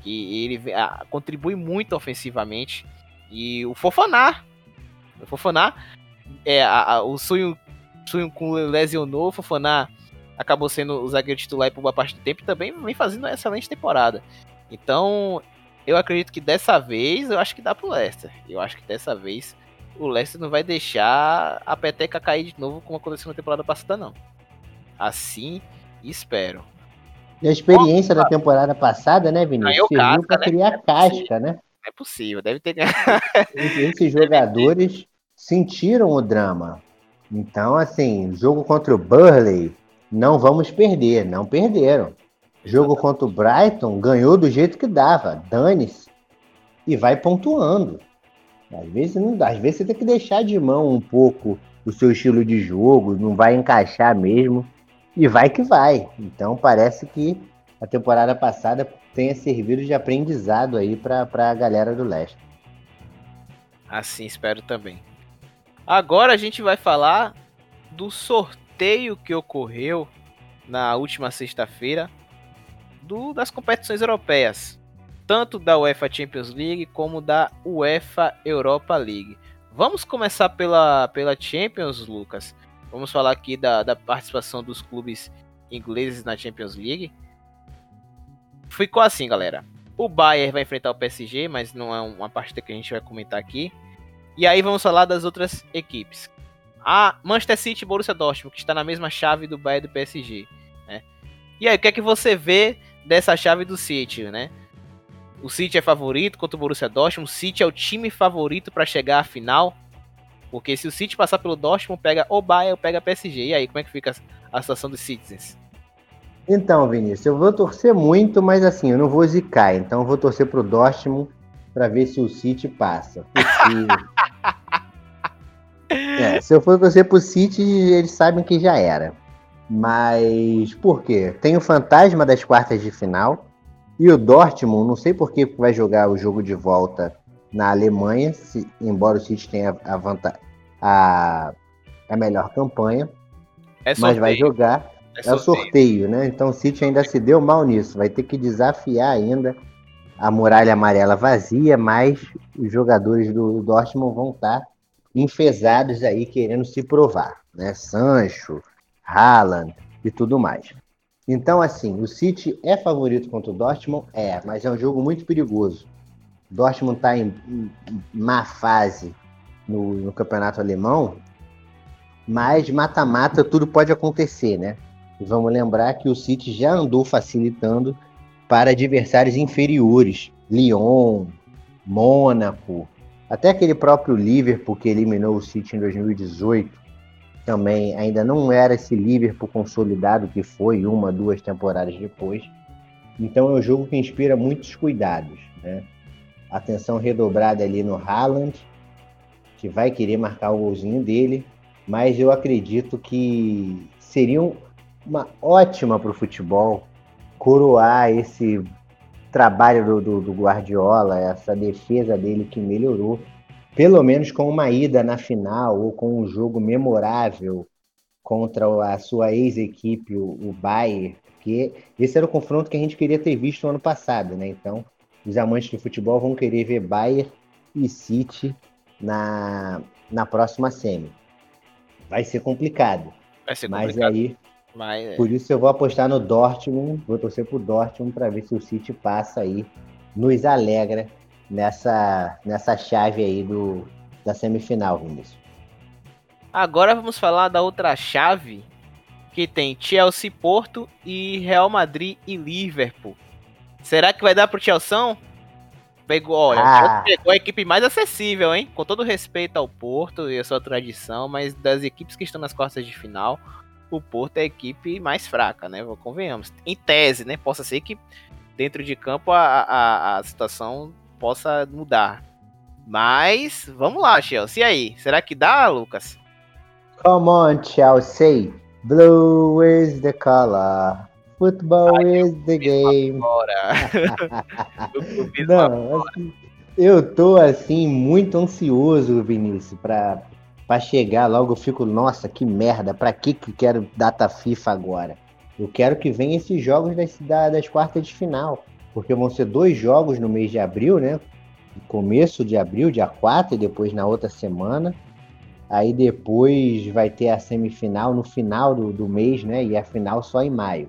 que ele ah, contribui muito ofensivamente. E o Fofaná, o Fofaná, é, a, a, o sonho com lesionou, o Fofaná acabou sendo o zagueiro titular por boa parte do tempo e também vem fazendo uma excelente temporada. Então, eu acredito que dessa vez, eu acho que dá pro Leicester. Eu acho que dessa vez o Leicester não vai deixar a peteca cair de novo como aconteceu na temporada passada, não. Assim, espero. E a experiência da temporada passada, né, Vinícius? Serviu para né? criar é casca, né? É possível, deve ter. Esses jogadores sentiram o drama. Então, assim, jogo contra o Burley, não vamos perder, não perderam. Jogo contra o Brighton, ganhou do jeito que dava, dane-se. E vai pontuando. Às vezes, não, às vezes você tem que deixar de mão um pouco o seu estilo de jogo, não vai encaixar mesmo. E vai que vai. Então parece que a temporada passada tenha servido de aprendizado aí para a galera do leste. Assim espero também. Agora a gente vai falar do sorteio que ocorreu na última sexta-feira das competições europeias, tanto da UEFA Champions League como da UEFA Europa League. Vamos começar pela, pela Champions, Lucas. Vamos falar aqui da, da participação dos clubes ingleses na Champions League. Ficou assim, galera. O Bayern vai enfrentar o PSG, mas não é uma partida que a gente vai comentar aqui. E aí vamos falar das outras equipes. A Manchester City e Borussia Dortmund, que está na mesma chave do Bayern do PSG. Né? E aí, o que é que você vê dessa chave do City, né? O City é favorito contra o Borussia Dortmund. O City é o time favorito para chegar à final. Porque se o City passar pelo Dortmund, pega o Bayern ou pega a PSG. E aí, como é que fica a situação dos Citizens? Então, Vinícius, eu vou torcer muito, mas assim, eu não vou zicar. Então, eu vou torcer pro Dortmund para ver se o City passa. é, se eu for torcer pro City, eles sabem que já era. Mas por quê? Tem o fantasma das quartas de final. E o Dortmund, não sei por que vai jogar o jogo de volta na Alemanha, se, embora o City tenha a, vantagem, a, a melhor campanha. É mas vai jogar. É, é o sorteio, né? Então o City ainda se deu mal nisso. Vai ter que desafiar ainda a muralha amarela vazia, mas os jogadores do Dortmund vão estar enfesados aí querendo se provar, né? Sancho, Haaland e tudo mais. Então, assim, o City é favorito contra o Dortmund? É, mas é um jogo muito perigoso. Dortmund está em, em, má fase no, no campeonato alemão, mas mata-mata tudo pode acontecer, né? E vamos lembrar que o City já andou facilitando para adversários inferiores, Lyon, Mônaco, até aquele próprio Liverpool que eliminou o City em 2018, também ainda não era esse Liverpool consolidado que foi uma, duas temporadas depois. Então é um jogo que inspira muitos cuidados, né? atenção redobrada ali no Haaland, que vai querer marcar o golzinho dele, mas eu acredito que seria uma ótima para o futebol coroar esse trabalho do, do, do, Guardiola, essa defesa dele que melhorou, pelo menos com uma ida na final ou com um jogo memorável contra a sua ex-equipe, o, o Bayern, que esse era o confronto que a gente queria ter visto no ano passado, né? Então, os amantes do futebol vão querer ver Bayern e City na, na próxima semi. Vai ser complicado. Vai ser complicado. Mas aí mas, é. Por isso eu vou apostar no Dortmund, vou torcer pro Dortmund para ver se o City passa aí, nos alegra nessa, nessa chave aí do, da semifinal, Vinícius. Agora vamos falar da outra chave, que tem Chelsea, Porto e Real Madrid e Liverpool. Será que vai dar pro Chelsea? Pegou, olha, ah. pegou a equipe mais acessível, hein? Com todo respeito ao Porto e a sua tradição, mas das equipes que estão nas quartas de final, o Porto é a equipe mais fraca, né? Convenhamos. Em tese, né? Possa ser que dentro de campo a, a, a situação possa mudar. Mas vamos lá, Chelsea. E aí? Será que dá, Lucas? Come on, Chelsea. Blue is the color. Football Ai, is the game. Não, assim, eu tô assim muito ansioso, Vinícius, para para chegar logo eu fico, nossa, que merda, para que que quero data FIFA agora? Eu quero que venha esses jogos das, das quartas de final, porque vão ser dois jogos no mês de abril, né? Começo de abril, dia 4, e depois na outra semana. Aí depois vai ter a semifinal no final do, do mês, né? E a final só em maio.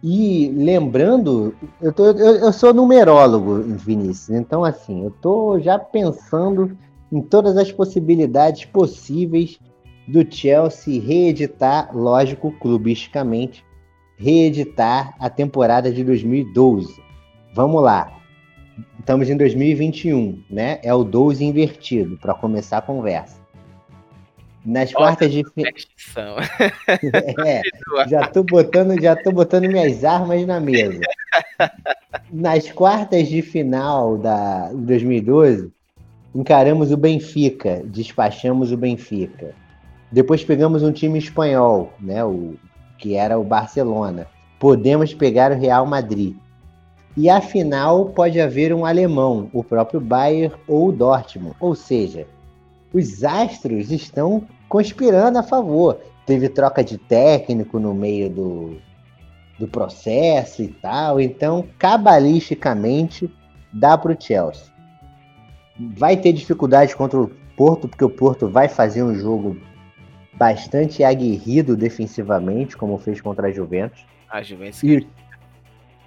E lembrando, eu, tô, eu, eu sou numerólogo, Vinícius, então assim, eu tô já pensando em todas as possibilidades possíveis do Chelsea reeditar, lógico, clubisticamente, reeditar a temporada de 2012. Vamos lá. Estamos em 2021, né? É o 12 invertido, para começar a conversa. Nas Olha quartas de final. é, já tô botando, já tô botando minhas armas na mesa. Nas quartas de final da 2012, encaramos o Benfica, despachamos o Benfica. Depois pegamos um time espanhol, né, o, que era o Barcelona. Podemos pegar o Real Madrid. E afinal pode haver um alemão, o próprio Bayern ou o Dortmund. Ou seja, os astros estão conspirando a favor. Teve troca de técnico no meio do, do processo e tal. Então, cabalisticamente, dá para o Chelsea vai ter dificuldade contra o Porto, porque o Porto vai fazer um jogo bastante aguerrido defensivamente, como fez contra a Juventus. A Juventus. E,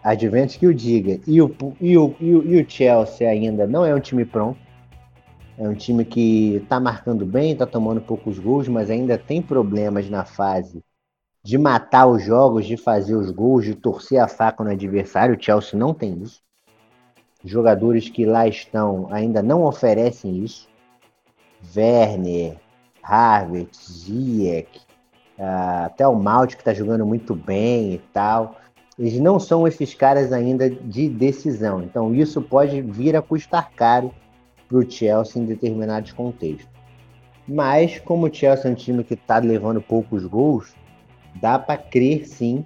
a Juventus que o diga. E o, e, o, e, o, e o Chelsea ainda não é um time pronto. É um time que está marcando bem, está tomando poucos gols, mas ainda tem problemas na fase de matar os jogos, de fazer os gols, de torcer a faca no adversário. O Chelsea não tem isso jogadores que lá estão ainda não oferecem isso. Werner, Harvard, Ziyech, uh, até o Malte que está jogando muito bem e tal. Eles não são esses caras ainda de decisão. Então isso pode vir a custar caro para o Chelsea em determinados contextos. Mas como o Chelsea é um time que está levando poucos gols, dá para crer sim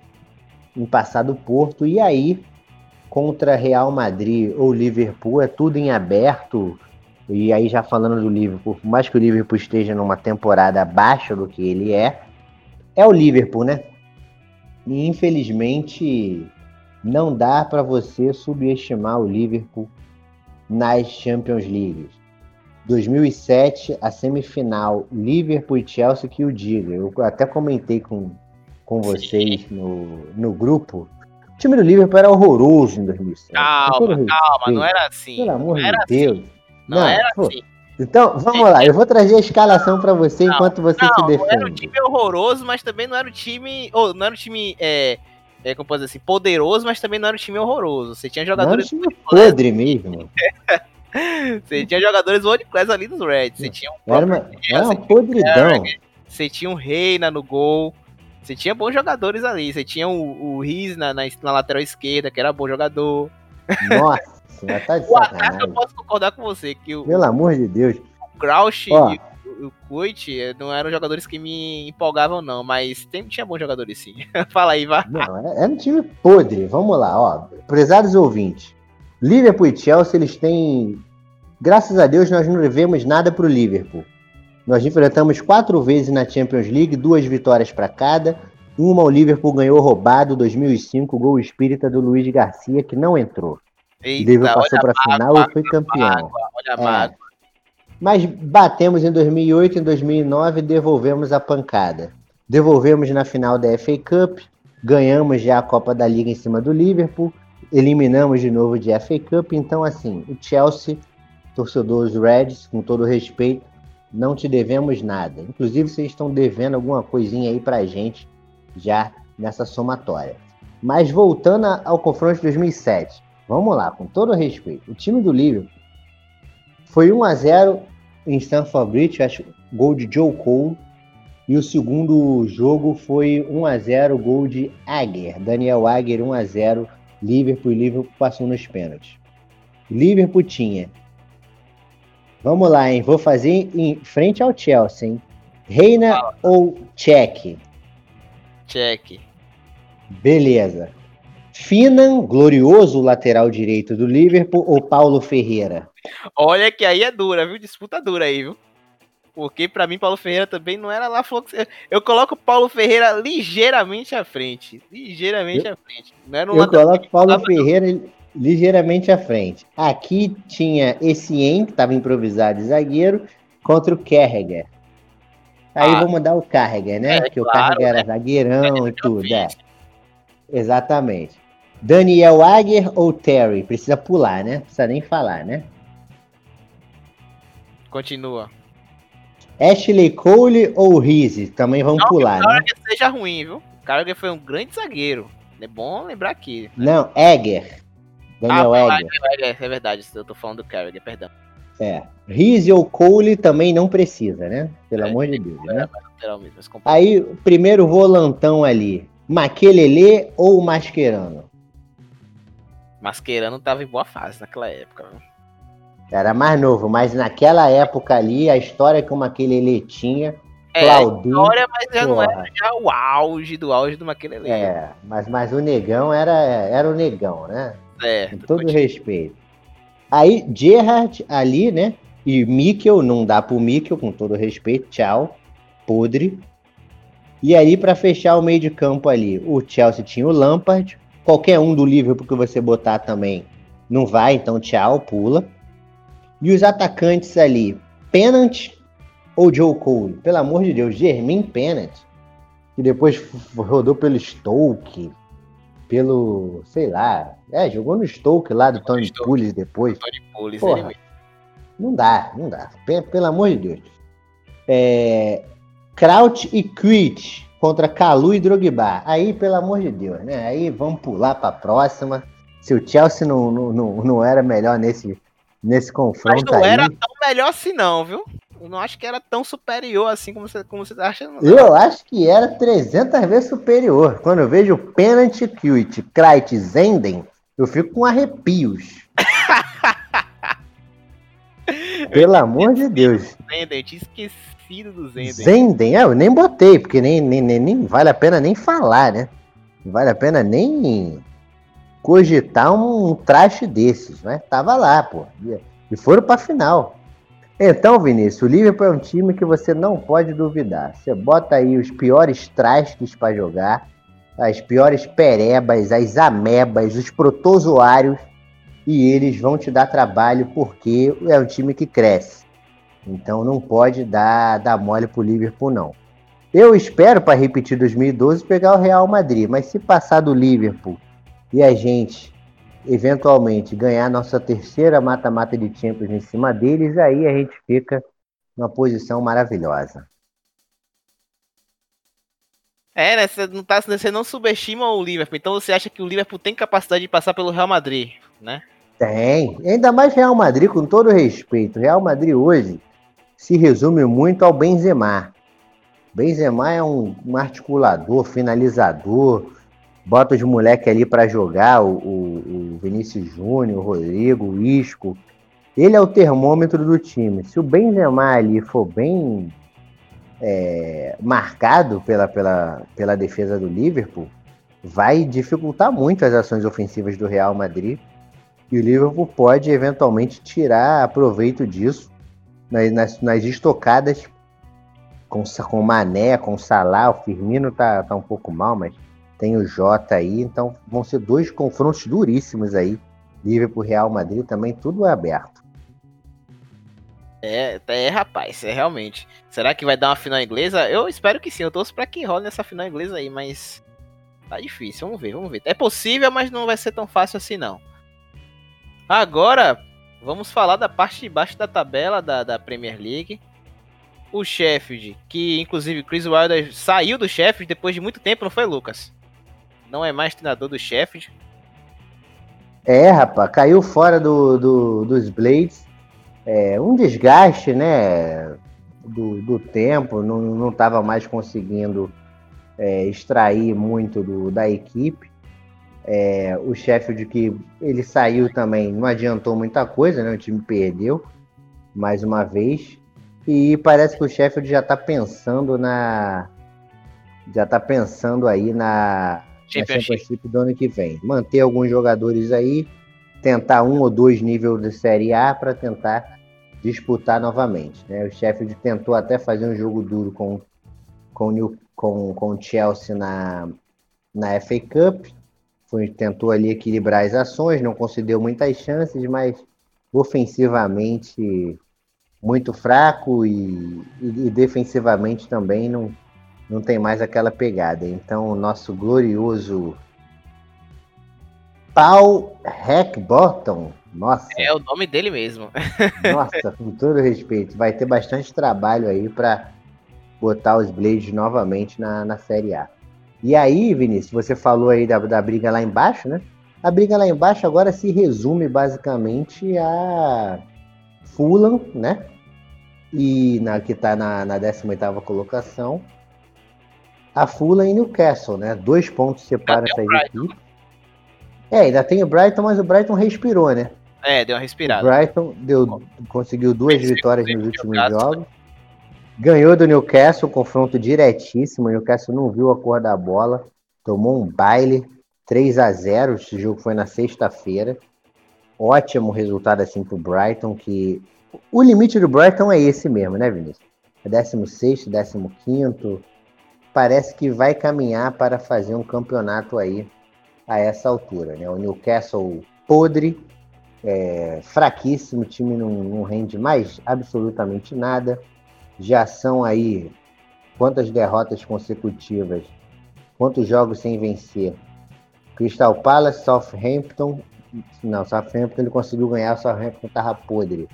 em passar do Porto e aí contra Real Madrid ou Liverpool é tudo em aberto. E aí já falando do Liverpool, por mais que o Liverpool esteja numa temporada abaixo do que ele é, é o Liverpool, né? E infelizmente não dá para você subestimar o Liverpool nas Champions League. 2007, a semifinal Liverpool e Chelsea que o diga. Eu até comentei com, com vocês no, no grupo o time do Liverpool era horroroso em 2007. Calma, calma, não era assim. Pelo amor de Deus. Assim. Não, não, era pô. assim. Então, vamos lá, eu vou trazer a escalação para você não, enquanto você não, se defende. Não era um time horroroso, mas também não era um time. Ou, não era um time. É, é, como pode dizer assim, poderoso, mas também não era um time horroroso. Você tinha jogadores. Não era um time podre mesmo. você tinha jogadores world class ali dos Reds. Você tinha um. Era uma, era uma podridão. Você tinha um Reina no gol. Você tinha bons jogadores ali. Você tinha o, o Riz na, na, na, lateral esquerda, que era bom jogador. Nossa, tá de O ataque eu posso concordar com você. que o, Pelo amor de Deus. Crouch Ó. e o Kuit eh, não eram jogadores que me empolgavam, não, mas tem, tinha bons jogadores sim. Fala aí, vá. Não, é, é um time podre. Vamos lá, ó. Prezados ouvintes. Liverpool e Chelsea, eles têm. Graças a Deus, nós não devemos nada pro Liverpool. Nós enfrentamos quatro vezes na Champions League, duas vitórias para cada. Uma o Liverpool ganhou roubado 2005, gol espírita do Luiz Garcia, que não entrou. Eita, o Liverpool passou para a final e foi campeão. Olha a é. mágoa. Mas batemos em 2008, em 2009 devolvemos a pancada. Devolvemos na final da FA Cup, ganhamos já a Copa da Liga em cima do Liverpool, eliminamos de novo de FA Cup. Então, assim, o Chelsea, torcedor dos Reds, com todo respeito, não te devemos nada. Inclusive, vocês estão devendo alguma coisinha aí pra gente já nessa somatória. Mas voltando ao confronto de 2007, vamos lá, com todo respeito. O time do Liverpool foi 1 a 0 em Stamford Bridge, acho gol de Joe Cole. E o segundo jogo foi 1 a 0 gol de Agger, Daniel Agger 1 a 0 Liverpool e Liverpool passou nos pênaltis. Liverpool tinha. Vamos lá, hein? Vou fazer em frente ao Chelsea, hein? Reina ah. ou Check? Check. Beleza. Finan, glorioso lateral direito do Liverpool, ou Paulo Ferreira? Olha que aí é dura, viu? Disputa dura aí, viu? Porque para mim Paulo Ferreira também não era lá Eu coloco Paulo Ferreira ligeiramente à frente, ligeiramente eu, à frente. Não era um eu coloco Paulo Ferreira. Ligeiramente à frente. Aqui tinha esse En que estava improvisado de zagueiro contra o Kerriger. Aí ah, vamos dar o Carrega, né? É, Porque claro, o era né? zagueirão é, e tudo. É. Exatamente. Daniel Agger ou Terry? Precisa pular, né? Precisa nem falar, né? Continua. Ashley Cole ou Rizzi? Também vamos Não, pular, que né? Que seja ruim, viu? O Carragher foi um grande zagueiro. É bom lembrar aqui. Não, Egger. Daniel ah, Egger. Egger. É verdade, eu tô falando do Carragher, perdão. É. Rizzi ou Cole também não precisa, né? Pelo é, amor de Deus, né? Aí, o primeiro volantão ali. Maquelele ou Mascherano? Mascherano tava em boa fase naquela época. Né? Era mais novo, mas naquela época ali, a história que o Maquelele tinha... É, Claudinho, história, mas já porra. não era já o auge do auge do Maquelele. É, mas, mas o negão era, era o negão, né? É. Com todo respeito. Aí, Gerard ali, né? E Mikkel, não dá pro Mikkel, com todo respeito, tchau. Podre. E aí, para fechar o meio de campo ali, o Chelsea tinha o Lampard. Qualquer um do Liverpool que você botar também não vai, então tchau, pula. E os atacantes ali, Pennant ou Joe Cole? Pelo amor de Deus, Germain Pennant, que depois rodou pelo Stoke, pelo, sei lá, é, jogou no Stoke lá do Tony Pulis depois. Tony Pulis, Porra, ele Não dá, não dá. Pelo amor de Deus. É, Kraut e Quit contra Calu e Drogba. Aí, pelo amor de Deus, né? Aí vamos pular para a próxima. Se o Chelsea não, não, não, não era melhor nesse, nesse confronto Mas não aí... era tão melhor assim não, viu? Eu não acho que era tão superior assim como você, como você tá achando. Eu acho que era 300 vezes superior. Quando eu vejo Penalty Cute, Kreit, Zenden, eu fico com arrepios. Pelo amor de Deus. Zenden, eu tinha esquecido do Zenden. Zenden, é, eu nem botei, porque nem, nem, nem, nem vale a pena nem falar, né? Não vale a pena nem cogitar um traste desses, né? Tava lá, pô. E foram pra final. Então, Vinícius, o Liverpool é um time que você não pode duvidar. Você bota aí os piores trastes para jogar, as piores perebas, as amebas, os protozoários, e eles vão te dar trabalho porque é um time que cresce. Então não pode dar, dar mole pro Liverpool, não. Eu espero, para repetir 2012, pegar o Real Madrid, mas se passar do Liverpool e a gente eventualmente ganhar nossa terceira mata-mata de Champions em cima deles, aí a gente fica numa posição maravilhosa. É, né? Você não, tá, você não subestima o Liverpool, então você acha que o Liverpool tem capacidade de passar pelo Real Madrid, né? Tem, ainda mais Real Madrid, com todo respeito. Real Madrid hoje se resume muito ao Benzema. Benzema é um, um articulador, finalizador, bota os moleques ali para jogar, o, o, o, Vinícius Júnior, o Rodrigo, o Isco. ele é o termômetro do time. Se o Benzema ali for bem é, marcado pela, pela, pela defesa do Liverpool, vai dificultar muito as ações ofensivas do Real Madrid. E o Liverpool pode eventualmente tirar proveito disso nas, nas, nas estocadas com, com Mané, com Salah. O Firmino tá, tá um pouco mal, mas tem o Jota aí. Então vão ser dois confrontos duríssimos aí. Liverpool Real Madrid também, tudo é aberto. É, é, rapaz, é realmente. Será que vai dar uma final inglesa? Eu espero que sim. Eu torço pra que role nessa final inglesa aí, mas tá difícil. Vamos ver, vamos ver. É possível, mas não vai ser tão fácil assim não. Agora, vamos falar da parte de baixo da tabela da, da Premier League. O Sheffield, que inclusive Chris Wilder saiu do Sheffield depois de muito tempo, não foi, Lucas? Não é mais treinador do Sheffield. É, rapaz, caiu fora do, do dos Blades é, um desgaste né, do, do tempo, não estava mais conseguindo é, extrair muito do, da equipe. É, o Sheffield que ele saiu também não adiantou muita coisa, né? O time perdeu mais uma vez. E parece que o Sheffield já está pensando na. Já está pensando aí na, Championship. do ano que vem. Manter alguns jogadores aí, tentar um ou dois níveis de Série A para tentar disputar novamente. Né? O Sheffield tentou até fazer um jogo duro com, com, com, com o Chelsea na, na FA Cup, foi, tentou ali equilibrar as ações, não concedeu muitas chances, mas ofensivamente muito fraco e, e, e defensivamente também não, não tem mais aquela pegada. Então, o nosso glorioso Paul Hackbottom. Nossa. É o nome dele mesmo. Nossa, com todo respeito. Vai ter bastante trabalho aí para botar os Blades novamente na, na Série A. E aí, Vinícius, você falou aí da, da briga lá embaixo, né? A briga lá embaixo agora se resume basicamente a Fulham, né? E na, que está na, na 18 colocação. A Fulham e Newcastle, né? Dois pontos separam essas equipes. É, ainda tem o Brighton, mas o Brighton respirou, né? É, deu uma respirada. O Brighton deu, conseguiu duas vitórias nos últimos jogos. Ganhou do Newcastle, confronto diretíssimo. O Newcastle não viu a cor da bola. Tomou um baile 3 a 0 Esse jogo foi na sexta-feira. Ótimo resultado assim pro Brighton, que o limite do Brighton é esse mesmo, né, Vinícius? É 16, 15. Parece que vai caminhar para fazer um campeonato aí a essa altura. Né? O Newcastle podre, é, fraquíssimo, o time não, não, rende mais absolutamente nada. Já são aí quantas derrotas consecutivas, quantos jogos sem vencer. Crystal Palace, Southampton, não, Southampton ele conseguiu ganhar, Southampton estava podre.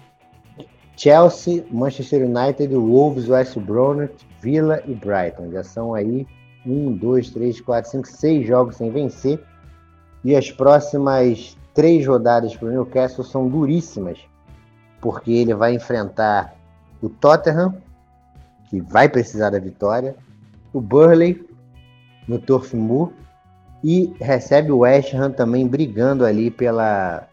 Chelsea, Manchester United, Wolves, West Bromwich, Villa e Brighton. Já são aí um, dois, três, quatro, cinco, seis jogos sem vencer. E as próximas três rodadas para o Newcastle são duríssimas, porque ele vai enfrentar o Tottenham, que vai precisar da vitória, o Burley no Turf Moor e recebe o West Ham também brigando ali pela,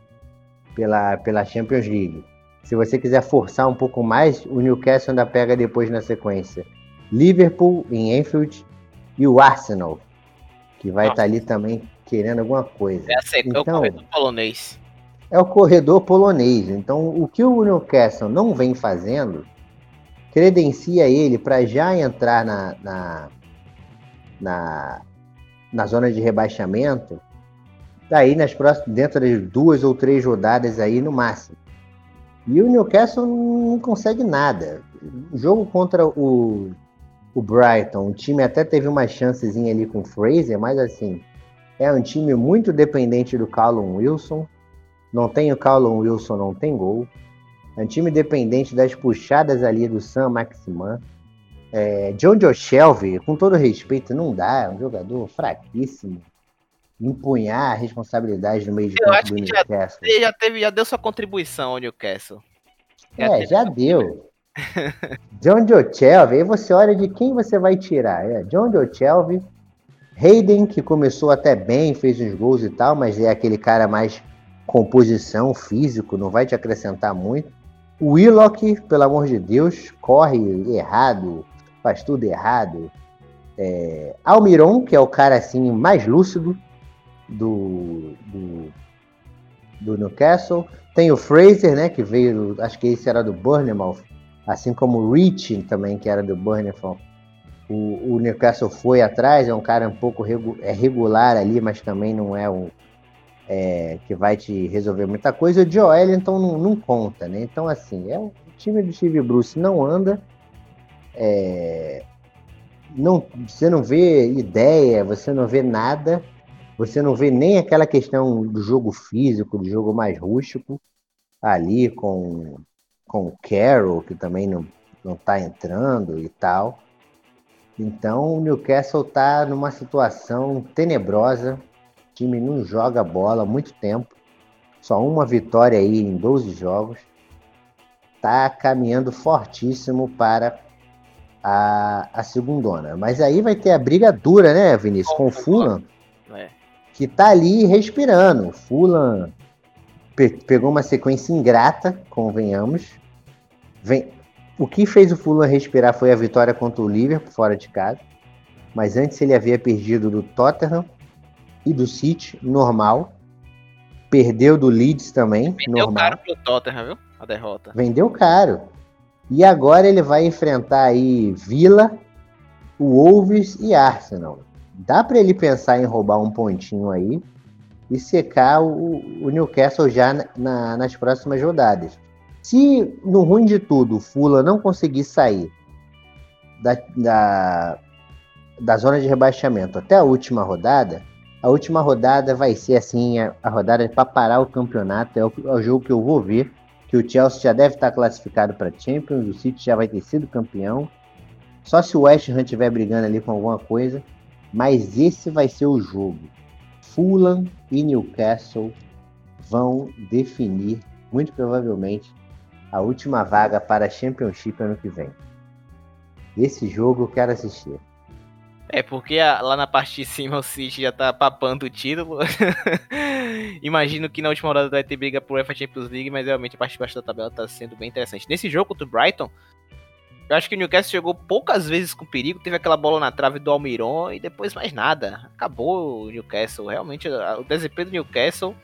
pela, pela Champions League. Se você quiser forçar um pouco mais, o Newcastle ainda pega depois na sequência Liverpool em Enfield e o Arsenal, que vai estar tá ali também querendo alguma coisa. É, então, é o então, corredor polonês. É o corredor polonês. Então, o que o Newcastle não vem fazendo credencia ele para já entrar na, na, na, na, zona de rebaixamento daí nas próximas, dentro das duas ou três rodadas aí no máximo. E o Newcastle não consegue nada. O jogo contra o, o Brighton, o time até teve uma chancezinha ali com o Fraser, mas assim, é um time muito dependente do Callum Wilson. Não tem o Callum Wilson, não tem gol. É um time dependente das puxadas ali do Sam Maximan. É, John Joe Shelby, com todo respeito, não dá. É um jogador fraquíssimo. Empunhar a responsabilidade no meio de campo do Newcastle. Já, já, teve, já deu sua contribuição ao Newcastle. Já é, já deu. John Joe Shelby, aí você olha de quem você vai tirar. É, John Joe Shelby Hayden, que começou até bem, fez uns gols e tal, mas é aquele cara mais composição, físico, não vai te acrescentar muito. O Willock, pelo amor de Deus, corre errado, faz tudo errado. É, Almiron, que é o cara assim mais lúcido do, do, do Newcastle. Tem o Fraser, né, que veio, acho que esse era do Bournemouth, assim como o Rich também, que era do Bournemouth. O, o, Newcastle foi atrás, é um cara um pouco regu é regular ali, mas também não é um é, que vai te resolver muita coisa. O Joel, então, não, não conta, né? Então, assim, é o time do Steve Bruce não anda. É, não, você não vê ideia, você não vê nada. Você não vê nem aquela questão do jogo físico, do jogo mais rústico, ali com, com o Carroll, que também não, não tá entrando e tal. Então o Newcastle está numa situação tenebrosa. O time não joga bola há muito tempo. Só uma vitória aí em 12 jogos. Está caminhando fortíssimo para a, a segundona. Mas aí vai ter a briga dura, né, Vinícius? Com o Fulham que tá ali respirando. Fulham pe pegou uma sequência ingrata, convenhamos. Vem... O que fez o Fulham respirar foi a vitória contra o Liverpool fora de casa. Mas antes ele havia perdido do Tottenham e do City, normal. Perdeu do Leeds também, Vendeu normal. caro pro Tottenham, viu? A derrota. Vendeu caro. E agora ele vai enfrentar aí Villa, o Wolves e Arsenal dá para ele pensar em roubar um pontinho aí e secar o, o Newcastle já na, nas próximas rodadas. Se no ruim de tudo o Fula não conseguir sair da, da, da zona de rebaixamento até a última rodada, a última rodada vai ser assim a, a rodada para parar o campeonato. É o, é o, jogo que eu vou ver. Que o Chelsea já deve estar classificado para Champions, o City já vai ter sido campeão. Só se o West Ham estiver brigando ali com alguma coisa. Mas esse vai ser o jogo. Fulham e Newcastle vão definir, muito provavelmente, a última vaga para a Championship ano que vem. Esse jogo eu quero assistir. É porque lá na parte de cima o City já tá papando o título. Imagino que na última rodada vai ter briga por UEFA Champions League, mas realmente a parte de baixo da tabela tá sendo bem interessante. Nesse jogo contra o Brighton, eu acho que o Newcastle chegou poucas vezes com perigo, teve aquela bola na trave do Almiron e depois mais nada. Acabou o Newcastle. Realmente, o desempenho do Newcastle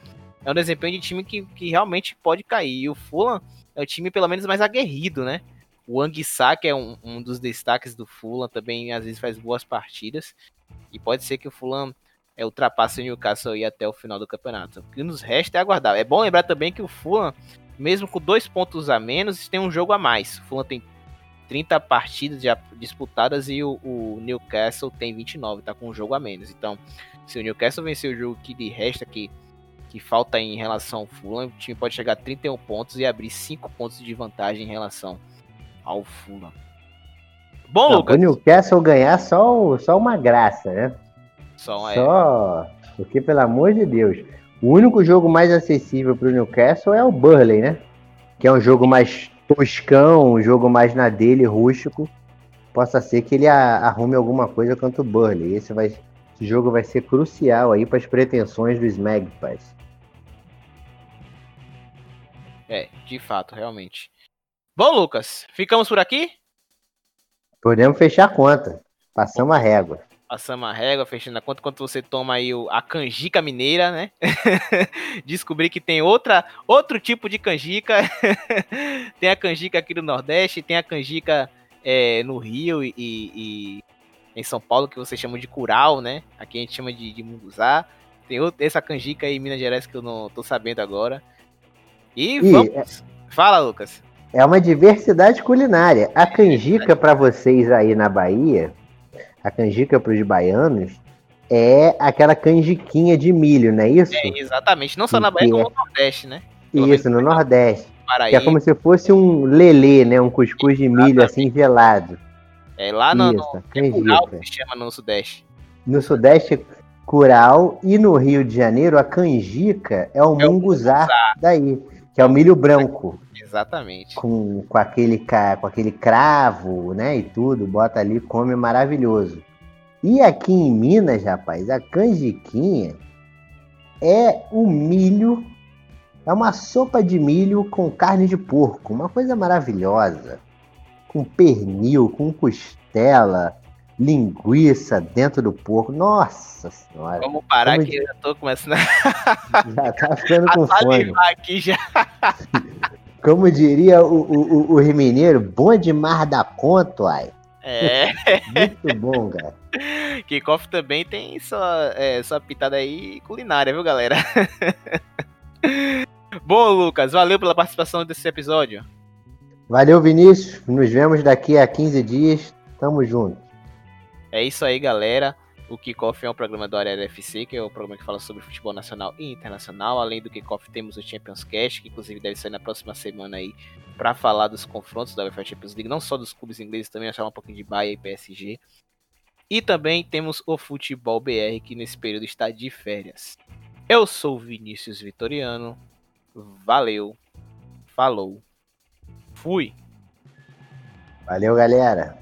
é um desempenho de time que, que realmente pode cair. E o Fulham é o time pelo menos mais aguerrido, né? O Anguissa, que é um, um, dos destaques do Fulham, também às vezes faz boas partidas. E pode ser que o Fulham é, ultrapasse o Newcastle aí até o final do campeonato. O que nos resta é aguardar. É bom lembrar também que o Fulham, mesmo com dois pontos a menos, tem um jogo a mais. O Fulham tem 30 partidas já disputadas e o, o, Newcastle tem 29, tá com um jogo a menos. Então, se o Newcastle vencer o jogo que lhe resta, que, que falta em relação ao Fulham, o time pode chegar a 31 pontos e abrir 5 pontos de vantagem em relação ao Fulham. Bom, Não, Lucas. O Newcastle ganhar só, só uma graça, né? Só, é. só porque, pelo amor de Deus, o único jogo mais acessível para o Newcastle é o Burley, né? Que é um jogo mais toscão, um jogo mais na dele, rústico, possa ser que ele arrume alguma coisa contra o Burley. Esse, vai, esse jogo vai ser crucial aí para as pretensões dos Magpies. É, de fato, realmente. Bom, Lucas, ficamos por aqui? Podemos fechar a conta. Passamos a régua. Passamos a régua, fechando a conta, quando você toma aí o, a canjica mineira, né? Descobri que tem outra, outro tipo de canjica. tem a canjica aqui do Nordeste, tem a canjica é, no Rio e, e, em São Paulo, que você chama de curau, né? Aqui a gente chama de, de munguzá. Tem outra, essa canjica aí em Minas Gerais que eu não tô sabendo agora. E, e vamos... É... Fala, Lucas. É uma diversidade culinária. A canjica para vocês aí na Bahia a canjica para os baianos é aquela canjiquinha de milho, não é isso? É, exatamente. Não só na Bahia, como no Nordeste, né? Pelo isso, no Nordeste. Que é como se fosse um lelê, né? Um cuscuz de milho assim gelado. É lá no, isso, no canjica. que se chama no Sudeste. No Sudeste, curau. E no Rio de Janeiro, a canjica é o é munguzá daí, que é o milho branco. Exatamente. Com, com, aquele, com aquele cravo, né? E tudo, bota ali, come maravilhoso. E aqui em Minas, rapaz, a canjiquinha é o milho É uma sopa de milho com carne de porco, uma coisa maravilhosa. Com pernil, com costela, linguiça dentro do porco. Nossa senhora. Vamos parar Como que eu já tô começando a. Já tá ficando com fome. aqui já. Como diria o, o, o, o mineiro, bom demais da conta, ai. É. Muito bom, cara. Kickoff também tem sua, é, sua pitada aí culinária, viu, galera? bom, Lucas, valeu pela participação desse episódio. Valeu, Vinícius. Nos vemos daqui a 15 dias. Tamo junto. É isso aí, galera. O Kickoff é um programa do Arena FC, que é o programa que fala sobre futebol nacional e internacional. Além do Kickoff, temos o Champions Cast, que inclusive deve sair na próxima semana aí para falar dos confrontos da UEFA Champions League, não só dos clubes ingleses, também a falar um pouquinho de Bahia e PSG. E também temos o Futebol BR, que nesse período está de férias. Eu sou Vinícius Vitoriano. Valeu. Falou. Fui. Valeu, galera.